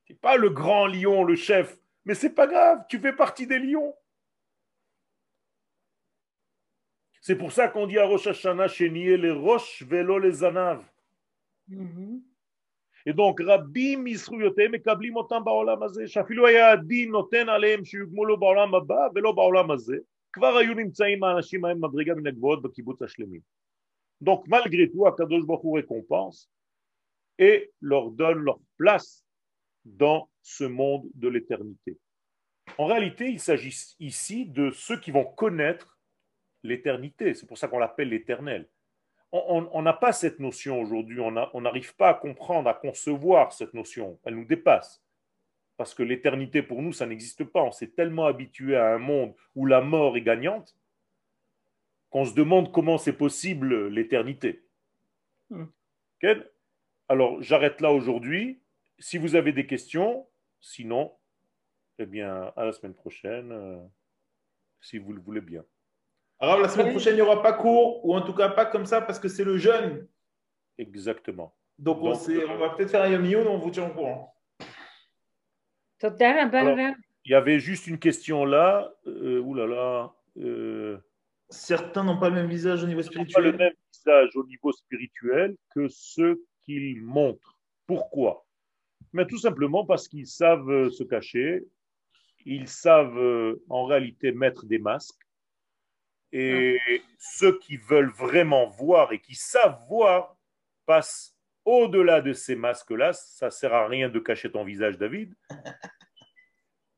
Tu n'es pas le grand lion, le chef, mais c'est pas grave, tu fais partie des lions. C'est pour ça qu'on dit à Rosh Hashanah, chénier les roches, vélo les anaves. Et donc, רבים מזכויותיהם מקבלים אותם בעולם הזה, שאפילו היה הדין נותן עליהם שיוגמלו בעולם הבא ולא בעולם הזה, כבר היו נמצאים האנשים ההם מדרגה מן הגבוהות בקיבוץ השלמים. Donc, malgré tout, Akadosh Baruch récompense et leur donne leur place dans ce monde de l'éternité. En réalité, il s'agit ici de ceux qui vont connaître l'éternité. C'est pour ça qu'on l'appelle l'éternel. On n'a pas cette notion aujourd'hui, on n'arrive pas à comprendre, à concevoir cette notion. Elle nous dépasse. Parce que l'éternité pour nous, ça n'existe pas. On s'est tellement habitué à un monde où la mort est gagnante qu'on se demande comment c'est possible l'éternité. Alors j'arrête là aujourd'hui. Si vous avez des questions, sinon, eh bien, à la semaine prochaine, euh, si vous le voulez bien. Alors la semaine prochaine, il n'y aura pas cours, ou en tout cas pas comme ça, parce que c'est le jeûne. Exactement. Donc, on, va peut-être faire un yom on vous tient au courant. Il y avait juste une question là. Euh, euh, Certains n'ont pas le même visage au niveau ils n'ont pas le spirituel. même visage au niveau spirituel que ceux qu'ils montrent. Pourquoi? Mais tout simplement parce qu'ils savent euh, se cacher, ils savent euh, en réalité mettre des masques. Et ceux qui veulent vraiment voir et qui savent voir passent au-delà de ces masques-là. Ça ne sert à rien de cacher ton visage, David.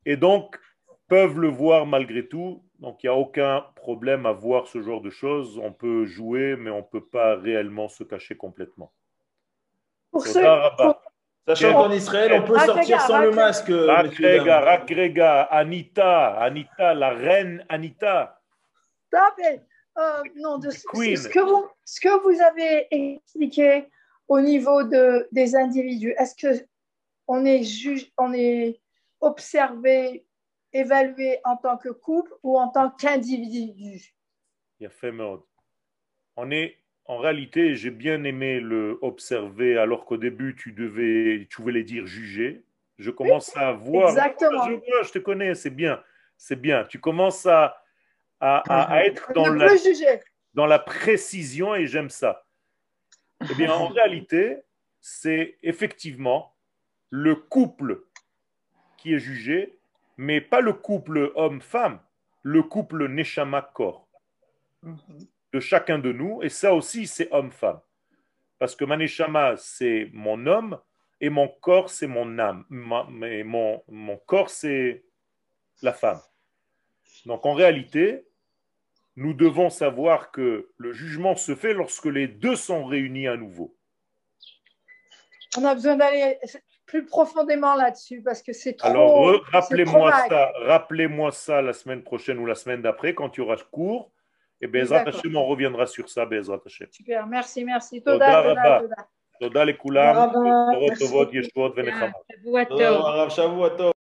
Et donc, peuvent le voir malgré tout. Donc, il n'y a aucun problème à voir ce genre de choses. On peut jouer, mais on ne peut pas réellement se cacher complètement. Pour ceux. Sachant qu'en Israël, on peut sortir sans le masque. euh, Rak messieurs, rega, dames. rak rega, Anita, Anita, la reine Anita. Euh, non, de ce, Queen. ce que vous, ce que vous avez expliqué au niveau de, des individus, est-ce que on est juge, on est observé, évalué en tant que couple ou en tant qu'individu Il y a fait. On est, en réalité, j'ai bien aimé le observer alors qu'au début, tu devais, tu voulais dire juger. Je commence à voir. Exactement. Je vois, je te connais, c'est bien. C'est bien. Tu commences à, à, à- à être dans la, dans la précision et j'aime ça. Eh bien, en réalité, c'est effectivement le couple qui est jugé, mais pas le couple homme-femme, le couple Neshama-Corps de chacun de nous, et ça aussi, c'est homme-femme. Parce que ma Neshama, c'est mon homme, et mon corps, c'est mon âme. Ma- mais mon, mon corps, c'est la femme. Donc, en réalité, nous devons savoir que le jugement se fait lorsque les deux sont réunis à nouveau. On a besoin d'aller plus profondément là-dessus parce que c'est trop. Alors, re- c'est trop rappelez-moi vague. ça, rappelez-moi ça la semaine prochaine ou la semaine d'après, quand tu auras cours. Et Bezrat D'accord. Hashem, on reviendra sur ça, Bezrat Hashem. Super, merci, merci. Toda Toda, toda, rabba. toda. תודה לכולם, תודה רבה. בשורות merci. טובות, ישועות ונחמה. שבוע תודה טוב. רבה, הרב, שבוע טוב.